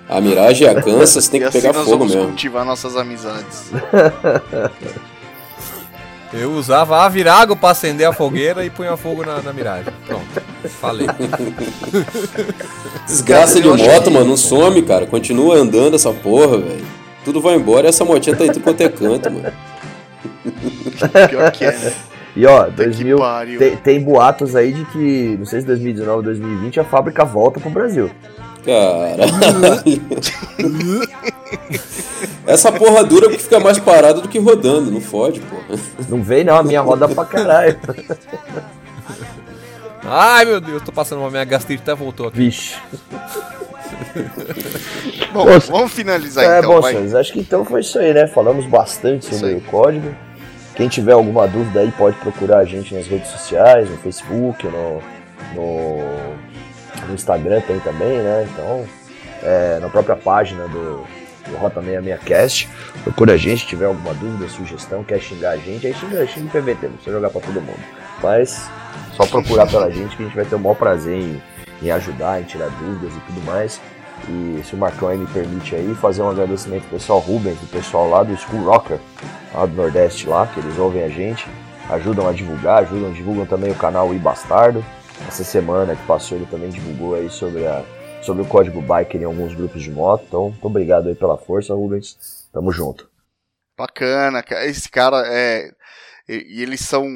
A Mirage e a Kansas tem E que assim pegar nós fogo vamos mesmo. cultivar nossas amizades. (laughs) Eu usava a Virago pra acender a fogueira e punha fogo na, na miragem. Pronto, falei. (laughs) Desgraça de moto, mano, não some, cara. Continua andando essa porra, velho. Tudo vai embora e essa motinha tá em tudo quanto é canto, mano. (laughs) Pior que é, né? E ó, que 2000, pariu. tem, tem boatos aí de que, não sei se 2019 ou 2020, a fábrica volta pro Brasil. Caralho. Essa porra dura porque fica mais parada do que rodando, não fode, porra. Não vem não, a minha roda pra caralho. Ai meu Deus, tô passando uma minha gastrite até voltou aqui. Vixe. Bom, Nossa. vamos finalizar é, então, bom, vai. senhores, acho que então foi isso aí, né? Falamos bastante sobre o código. Quem tiver alguma dúvida aí pode procurar a gente nas redes sociais, no Facebook, no, no, no Instagram tem também, né? Então, é, na própria página do, do Rota 66cast, procura a gente, tiver alguma dúvida, sugestão, quer xingar a gente, aí xinga, xinga em PVT, não precisa jogar pra todo mundo. Mas só procurar pela gente que a gente vai ter o maior prazer em, em ajudar, em tirar dúvidas e tudo mais. E se o Marcão aí me permite aí, fazer um agradecimento pro pessoal Rubens, do pessoal lá do School Rocker, lá do Nordeste lá, que eles ouvem a gente, ajudam a divulgar, ajudam, divulgam também o canal I Bastardo. Essa semana que passou ele também divulgou aí sobre, a, sobre o código Biker em alguns grupos de moto. Então, muito obrigado aí pela força, Rubens. Tamo junto. Bacana, cara. Esse cara é. E, eles são.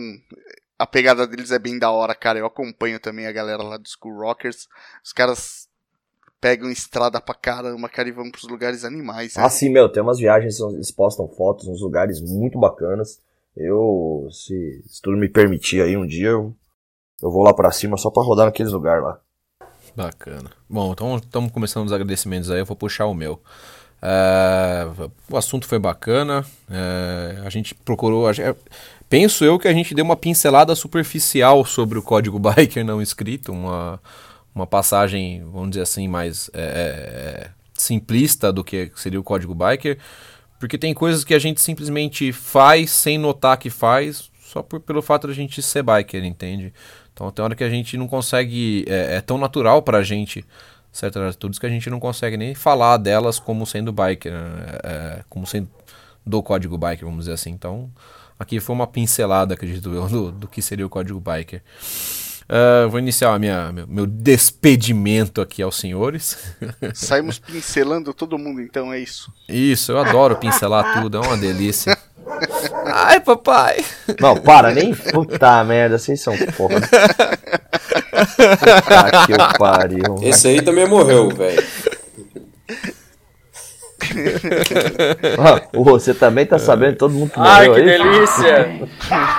A pegada deles é bem da hora, cara. Eu acompanho também a galera lá do School Rockers. Os caras pegam estrada pra caramba, cara, e vão pros lugares animais. né? Ah, sim, meu, tem umas viagens, eles postam fotos nos lugares muito bacanas. Eu, se, se tudo me permitir aí um dia, eu, eu vou lá pra cima só pra rodar naqueles lugares lá. Bacana. Bom, então estamos começando os agradecimentos aí, eu vou puxar o meu. É, o assunto foi bacana, é, a gente procurou. a gente- penso eu que a gente deu uma pincelada superficial sobre o código (laughs) biker não escrito, uma, uma passagem, vamos dizer assim, mais é, é, simplista do que seria o código biker, porque tem coisas que a gente simplesmente faz sem notar que faz, só por, pelo fato de a gente ser biker, entende? Então tem hora que a gente não consegue, é, é tão natural pra gente certas atitudes que a gente não consegue nem falar delas como sendo biker, né? É, como sendo do código biker, vamos dizer assim. Então, aqui foi uma pincelada, acredito eu, do, do que seria o código biker. Ah, vou iniciar a minha, meu, meu despedimento aqui aos senhores. Saímos pincelando todo mundo, então é isso. Isso, eu adoro pincelar tudo, é uma delícia. (laughs) Ai, papai! Não, para, nem puta merda, vocês são porra. Ah, que eu pariu. Esse aí também morreu, velho. Ah, você também tá sabendo, todo mundo que Ai, morreu que aí? delícia!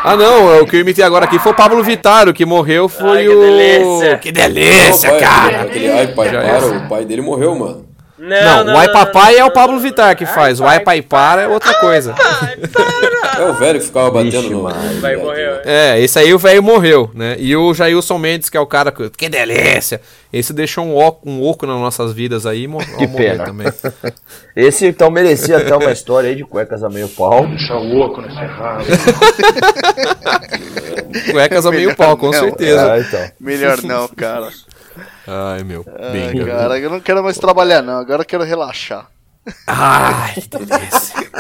Ah, não, o que eu imitei agora aqui foi o Pablo Vittar, o que morreu foi Ai, que o. delícia. Que delícia, Não, pai, cara! Aquele, ai, pai, para, é. o pai dele morreu, mano. Não, Não, o Ai Papai é o Pablo Vittar que faz, o Ai Pai Para é outra coisa. É o velho que ficava batendo Vixe, no. Vai morrer. É, esse aí o velho morreu, né? E o Jailson Mendes, que é o cara que. Que delícia! Esse deixou um oco, um oco nas nossas vidas aí e Que ao morrer pena. também. (laughs) Esse então merecia até uma história aí de cuecas a meio pau. (laughs) Cuecas a meio Melhor pau, com não. certeza. Ah, então. Melhor não, cara. Ai, meu. Ai, Bingo. cara, eu não quero mais trabalhar, não. Agora eu quero relaxar. Ai, (laughs) que delícia.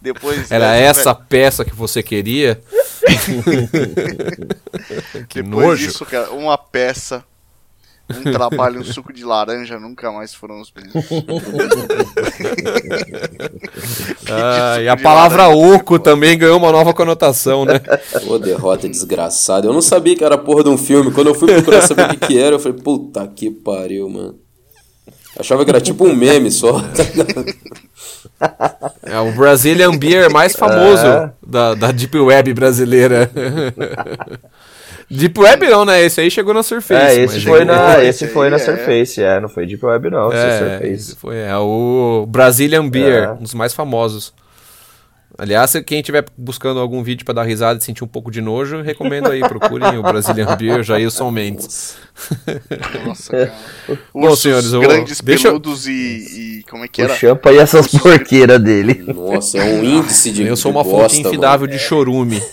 Depois Era dessa, essa peça que você queria? (laughs) (laughs) que Depois nojo. disso, cara, uma peça, um trabalho, um (laughs) suco de laranja nunca mais foram os mesmos. (laughs) (laughs) Ah, e a palavra laranja. oco também ganhou uma nova conotação, né? Ô, derrota desgraçada. Eu não sabia que era porra de um filme. Quando eu fui procurar saber o que, que era, eu falei, puta que pariu, mano. Achava que era tipo um meme só. É o Brazilian Beer mais famoso É. da, da Deep Web brasileira. Deep Web não, né? Esse aí chegou na Surface. É, esse foi na, esse foi aí na é. Surface, é, não foi Deep Web não, esse é É, Surface. foi é, o Brazilian Beer, É. um dos mais famosos. Aliás, se quem estiver buscando algum vídeo pra dar risada e sentir um pouco de nojo, recomendo aí, procurem o Brazilian Beer, Jailson Mendes. Nossa, (laughs) cara. Bom, Ursos senhores, eu- grandes, deixa peludos e, e... Como é que O era? champa e essas porqueiras dele. Nossa, é um índice de Eu sou uma fonte infidável de chorume. (laughs)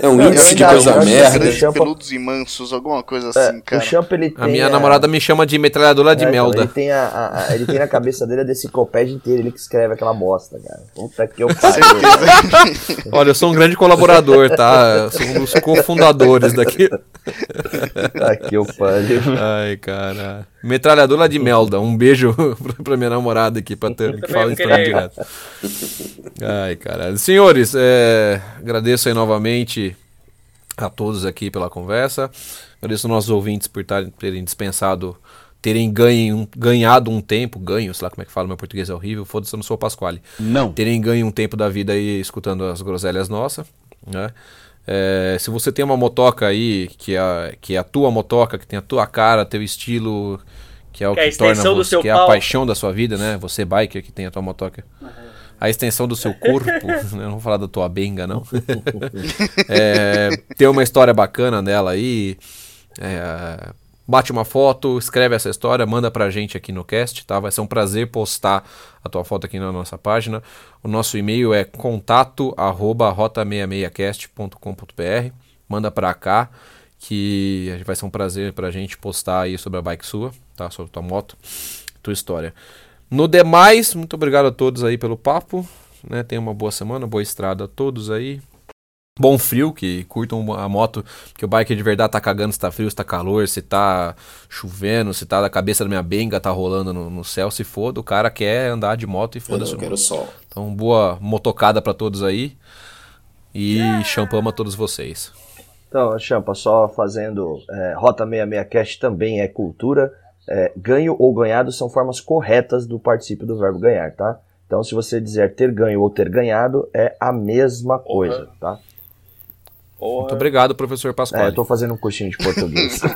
É um Eu índice de ainda coisa que merda. Champa- peludos e mansos, alguma coisa É, assim, o cara. champa ele tem A minha namorada me chama de metralhadora de É, então, melda. Ele tem, a, a- a- ele tem na cabeça dele a deciclopédia inteira, ele que escreve aquela bosta, cara. Puta que eu pariu. (laughs) Olha, eu sou um grande colaborador, tá? Eu sou um dos cofundadores daqui. Puta que eu pariu. Ai, cara. Metralhadora de melda. Um beijo (laughs) pra- pra minha namorada aqui, pra ter, que fala isso pra mim queria- direto. Ai, caralho. Senhores, é, agradeço aí novamente a todos aqui pela conversa. Agradeço aos nossos ouvintes por tarem- terem dispensado, terem ganho, ganhado um tempo, ganho, sei lá como é que fala, meu português é horrível, foda-se, eu não sou o Pasquale. Não. Terem ganho um tempo da vida aí escutando as groselhas nossas, né? É, se você tem uma motoca aí, que é, a- que é a tua motoca, que tem a tua cara, teu estilo, que é o Que é a que, torna extensão do você, que é a paixão da sua vida, né? Você biker que tem a tua motoca. A extensão do seu corpo, (laughs) né? não vou falar da tua benga, não. (laughs) É, tem uma história bacana nela aí. é, bate uma foto, escreve essa história, manda pra gente aqui no cast, tá? Vai ser um prazer postar a tua foto aqui na nossa página. O nosso e-mail é contato arroba rota66cast.com.br. Manda pra cá que vai ser um prazer pra gente postar aí sobre a bike sua, tá? Sobre tua moto, tua história. No demais, muito obrigado a todos aí pelo papo, né? Tenha uma boa semana, boa estrada a todos aí. Bom frio, que curtam a moto, porque o bike de verdade tá cagando se tá frio, se tá calor, se tá chovendo, se tá a cabeça da minha benga tá rolando no, no céu, se foda, o cara quer andar de moto e Eu foda-se. o quero sol. Então, boa motocada pra todos aí. E champama a todos vocês. Então, Champa, só fazendo é, Rota 66 Cast também é cultura. É, ganho ou ganhado são formas corretas do particípio do verbo ganhar, tá? Então, se você dizer ter ganho ou ter ganhado, é a mesma coisa, tá? Porra. Muito obrigado, professor É, Pascoal. eu tô fazendo um cursinho de português. (laughs)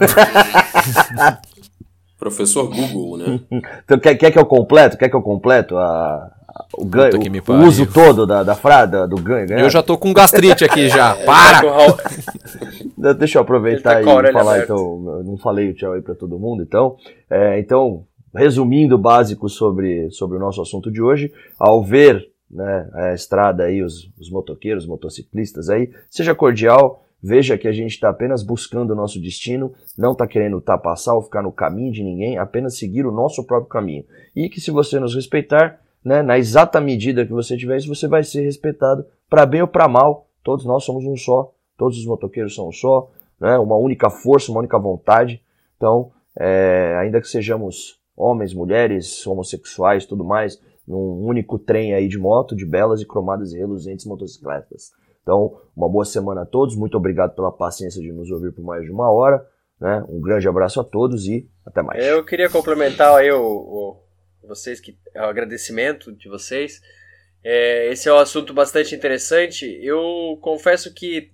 Professor Google, né? então, quer, quer que eu completo? Quer que eu completo a, o ganho, Puta que me o, o uso todo da, da frase, do ganho? ganhar? Eu já tô com gastrite aqui já. (laughs) Tá Para! Deixa eu aproveitar tá e falar, aberta. então, eu não falei o tchau aí para todo mundo, então, é, então, resumindo o básico sobre, sobre o nosso assunto de hoje, ao ver né, a estrada aí, os, os motoqueiros, os motociclistas aí, seja cordial, veja que a gente está apenas buscando o nosso destino, não está querendo ultrapassar ou ficar no caminho de ninguém, apenas seguir o nosso próprio caminho. E que se você nos respeitar, né, na exata medida que você tiver isso, você vai ser respeitado para bem ou para mal, todos nós somos um só, todos os motoqueiros são um só, né? uma única força, uma única vontade. Então, é, ainda que sejamos homens, mulheres, homossexuais, tudo mais, num único trem aí de moto, de belas e cromadas e reluzentes motocicletas. Então, uma boa semana a todos, muito obrigado pela paciência de nos ouvir por mais de uma hora. Né? Um grande abraço a todos e até mais. Eu queria complementar aí o, o- vocês que o agradecimento de vocês. É, esse é um assunto bastante interessante. Eu confesso que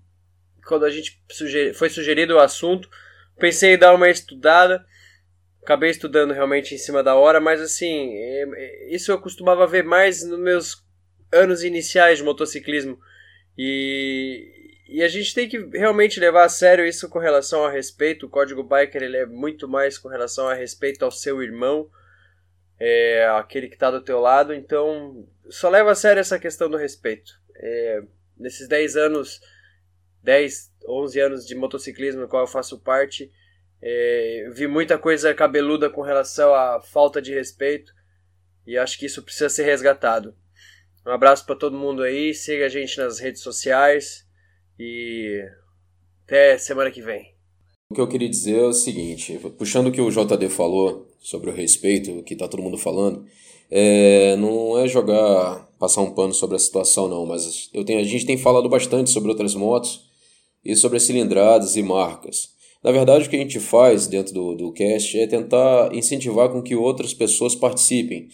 quando a gente suge- foi sugerido o assunto, pensei em dar uma estudada. Acabei estudando realmente em cima da hora, mas assim, é- é- isso eu costumava ver mais nos meus anos iniciais de motociclismo. E, e a gente tem que realmente levar a sério isso com relação a respeito. O código biker ele é muito mais com relação a respeito ao seu irmão, é, aquele que está do teu lado. Então, só leva a sério essa questão do respeito. É, nesses 10 anos, 10, 11 anos de motociclismo no qual eu faço parte, é, vi muita coisa cabeluda com relação à falta de respeito e acho que isso precisa ser resgatado. Um abraço para todo mundo aí, siga a gente nas redes sociais e até semana que vem. O que eu queria dizer é o seguinte, puxando o que o JD falou sobre o respeito, que tá todo mundo falando, é, não é jogar, passar um pano sobre a situação não, mas eu tenho, a gente tem falado bastante sobre outras motos e sobre as cilindradas e marcas. Na verdade, o que a gente faz dentro do, do cast é tentar incentivar com que outras pessoas participem,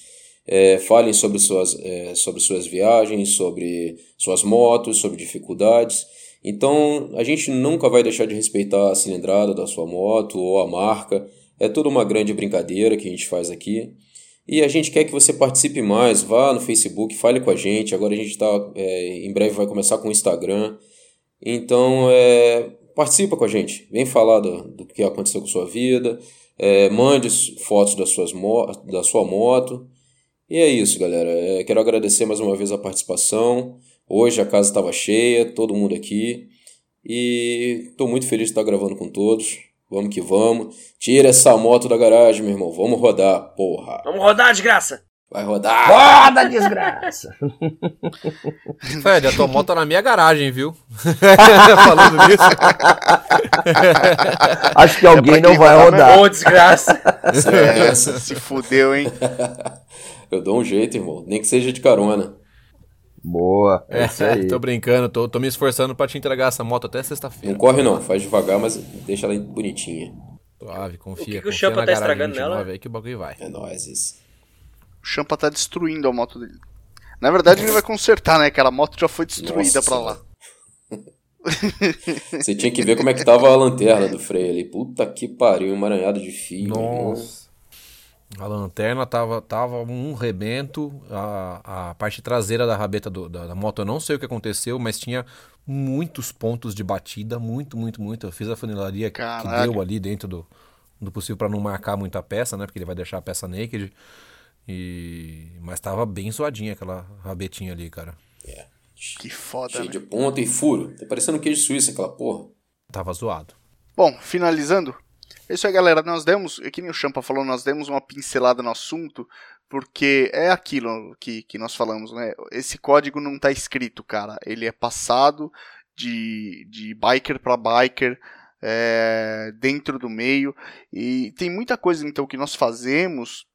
é, falem sobre suas, é, sobre suas viagens, sobre suas motos, sobre dificuldades. Então, a gente nunca vai deixar de respeitar a cilindrada da sua moto ou a marca. É tudo uma grande brincadeira que a gente faz aqui. E a gente quer que você participe mais, vá no Facebook, fale com a gente. Agora a gente está, é, em breve vai começar com o Instagram. Então, é, participa com a gente. Vem falar do, do que aconteceu com sua vida. É, mande fotos das suas da sua moto. E é isso, galera. É, quero agradecer mais uma vez a participação. Hoje a casa estava cheia, todo mundo aqui. E estou muito feliz de estar gravando com todos. Vamos que vamos. Tira essa moto da garagem, meu irmão. Vamos rodar, porra. Vamos rodar, desgraça! Vai rodar! Roda, desgraça! (laughs) Fred, a tua moto tá na minha garagem, viu? (laughs) Falando nisso. Acho que alguém É não vai rodar. Ô, desgraça! É, se fudeu, hein? (laughs) Eu dou um jeito, irmão. Nem que seja de carona. Boa, é isso aí. tô brincando, tô, tô me esforçando pra te entregar essa moto até sexta-feira. Não corre não, faz devagar, mas deixa ela bonitinha. Suave, confia. O que que o Champa tá estragando 29 nela? Aí que o bagulho vai. É nóis isso. O Champa tá destruindo a moto dele. Na verdade, ele vai consertar, né? Aquela moto já foi destruída Nossa pra lá. (laughs) Você tinha que ver como é que tava a lanterna do freio ali. Puta que pariu, emaranhado de fio. Nossa. A lanterna tava, tava um rebento. A, a parte traseira da rabeta do- da, da moto, eu não sei o que aconteceu, mas tinha muitos pontos de batida. Muito, muito, muito. Eu fiz a funilaria que- que deu ali dentro do, do possível pra não marcar muito a peça, né? Porque ele vai deixar a peça naked. E... Mas tava bem zoadinha aquela rabetinha ali, cara. É. Que foda, Cheio né? de ponta e furo. Tá parecendo um queijo suíço aquela porra. Tava zoado. Bom, finalizando. É isso aí, galera. Nós demos, é que nem o Champa falou, nós demos uma pincelada no assunto, porque é aquilo que, que nós falamos, né? Esse código não tá escrito, cara. Ele é passado de, de biker para biker, é, dentro do meio. E tem muita coisa, então, que nós fazemos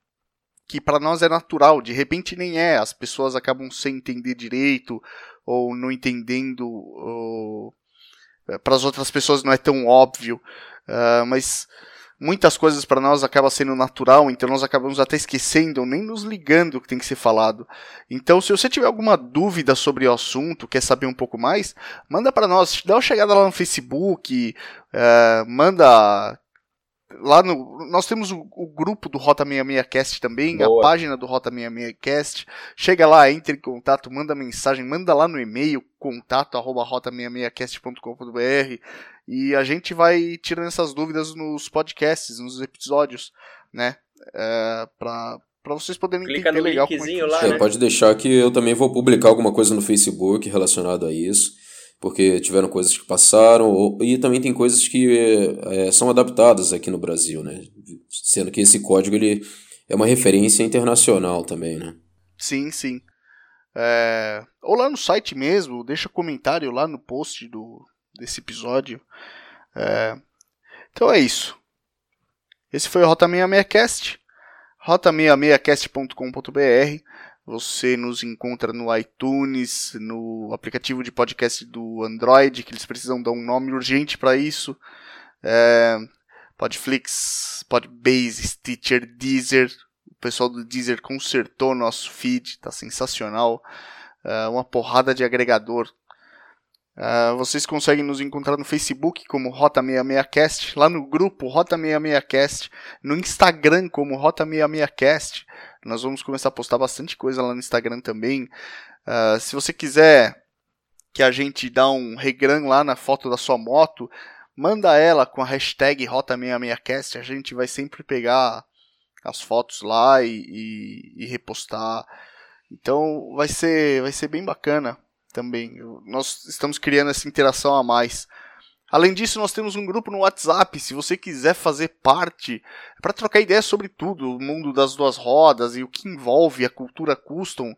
que para nós é natural, de repente nem é. As pessoas acabam sem entender direito, ou não entendendo. Para as outras pessoas não é tão óbvio. Ah, mas muitas coisas para nós acaba sendo natural, então nós acabamos até esquecendo, nem nos ligando o que tem que ser falado. Então, se você tiver alguma dúvida sobre o assunto, quer saber um pouco mais, manda para nós, dá uma chegada lá no Facebook, ah, manda lá no nós temos o, o grupo do Rota 66 Cast também, Boa. a página do Rota 66 Cast. Chega lá, entre em contato, manda mensagem, manda lá no e-mail contato arroba rota66cast.com.br e a gente vai tirando essas dúvidas nos podcasts, nos episódios, né? É, pra, pra vocês poderem Clica entender no legal como é que linkzinho lá, funciona. né? É, pode deixar que eu também vou publicar alguma coisa no Facebook relacionado a isso, porque tiveram coisas que passaram, ou- e também tem coisas que é, são adaptadas aqui no Brasil, né? Sendo que esse código ele é uma referência internacional também, né? Sim, sim. É, ou lá no site mesmo, deixa comentário lá no post do, desse episódio. É, então é isso. Esse foi o Rota 66cast. Rota66cast.com.br. Você nos encontra no iTunes, no aplicativo de podcast do Android, que eles precisam dar um nome urgente para isso. É, Podflix, Podbase, Stitcher, Deezer. O pessoal do Deezer consertou nosso feed, tá sensacional. É, uma porrada de agregador. É, vocês conseguem nos encontrar no Facebook como Rota66Cast, lá no grupo Rota66Cast, no Instagram como Rota66Cast. Nós vamos começar a postar bastante coisa lá no Instagram também. É, se você quiser que a gente dá um regran lá na foto da sua moto, manda ela com a hashtag Rota66Cast. A gente vai sempre pegar as fotos lá e, e- e repostar. Então vai ser, vai ser bem bacana também. Nós estamos criando essa interação a mais. Além disso, nós temos um grupo no WhatsApp. Se você quiser fazer parte, para trocar ideias sobre tudo, o mundo das duas rodas e o que envolve a cultura custom,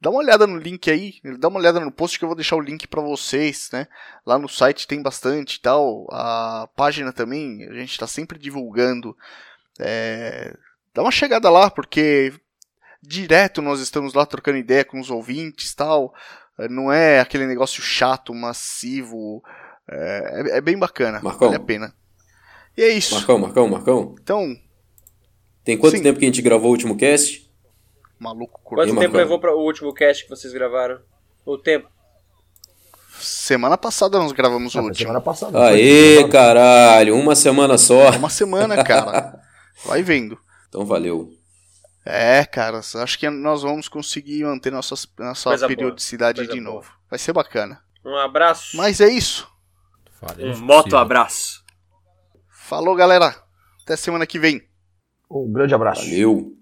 Dá uma olhada no link aí, dá uma olhada no post que eu vou deixar o link para vocês, né? Lá no site tem bastante e tal. A página também, a gente está sempre divulgando. É... Dá uma chegada lá, porque direto nós estamos lá trocando ideia com os ouvintes tal. Não é aquele negócio chato, massivo. É, é bem bacana, Marcão. vale a pena. E é isso. Marcão, Marcão, Marcão. Então, Tem quanto Sim. tempo que a gente gravou o último cast? maluco, Quanto Aí, tempo Marcão. levou para o último cast que vocês gravaram? O tempo? semana passada nós gravamos o Ah, último. semana passada. Aê, caralho, uma semana só. Uma semana, cara. (laughs) Vai vendo. Então valeu. É, cara, acho que nós vamos conseguir manter nossas, nossa Coisa boa, periodicidade coisa de boa. novo. Vai ser bacana. Um abraço. Mas é isso. Valeu, um possível. moto abraço. Falou, galera. Até semana que vem. Um grande abraço. Valeu.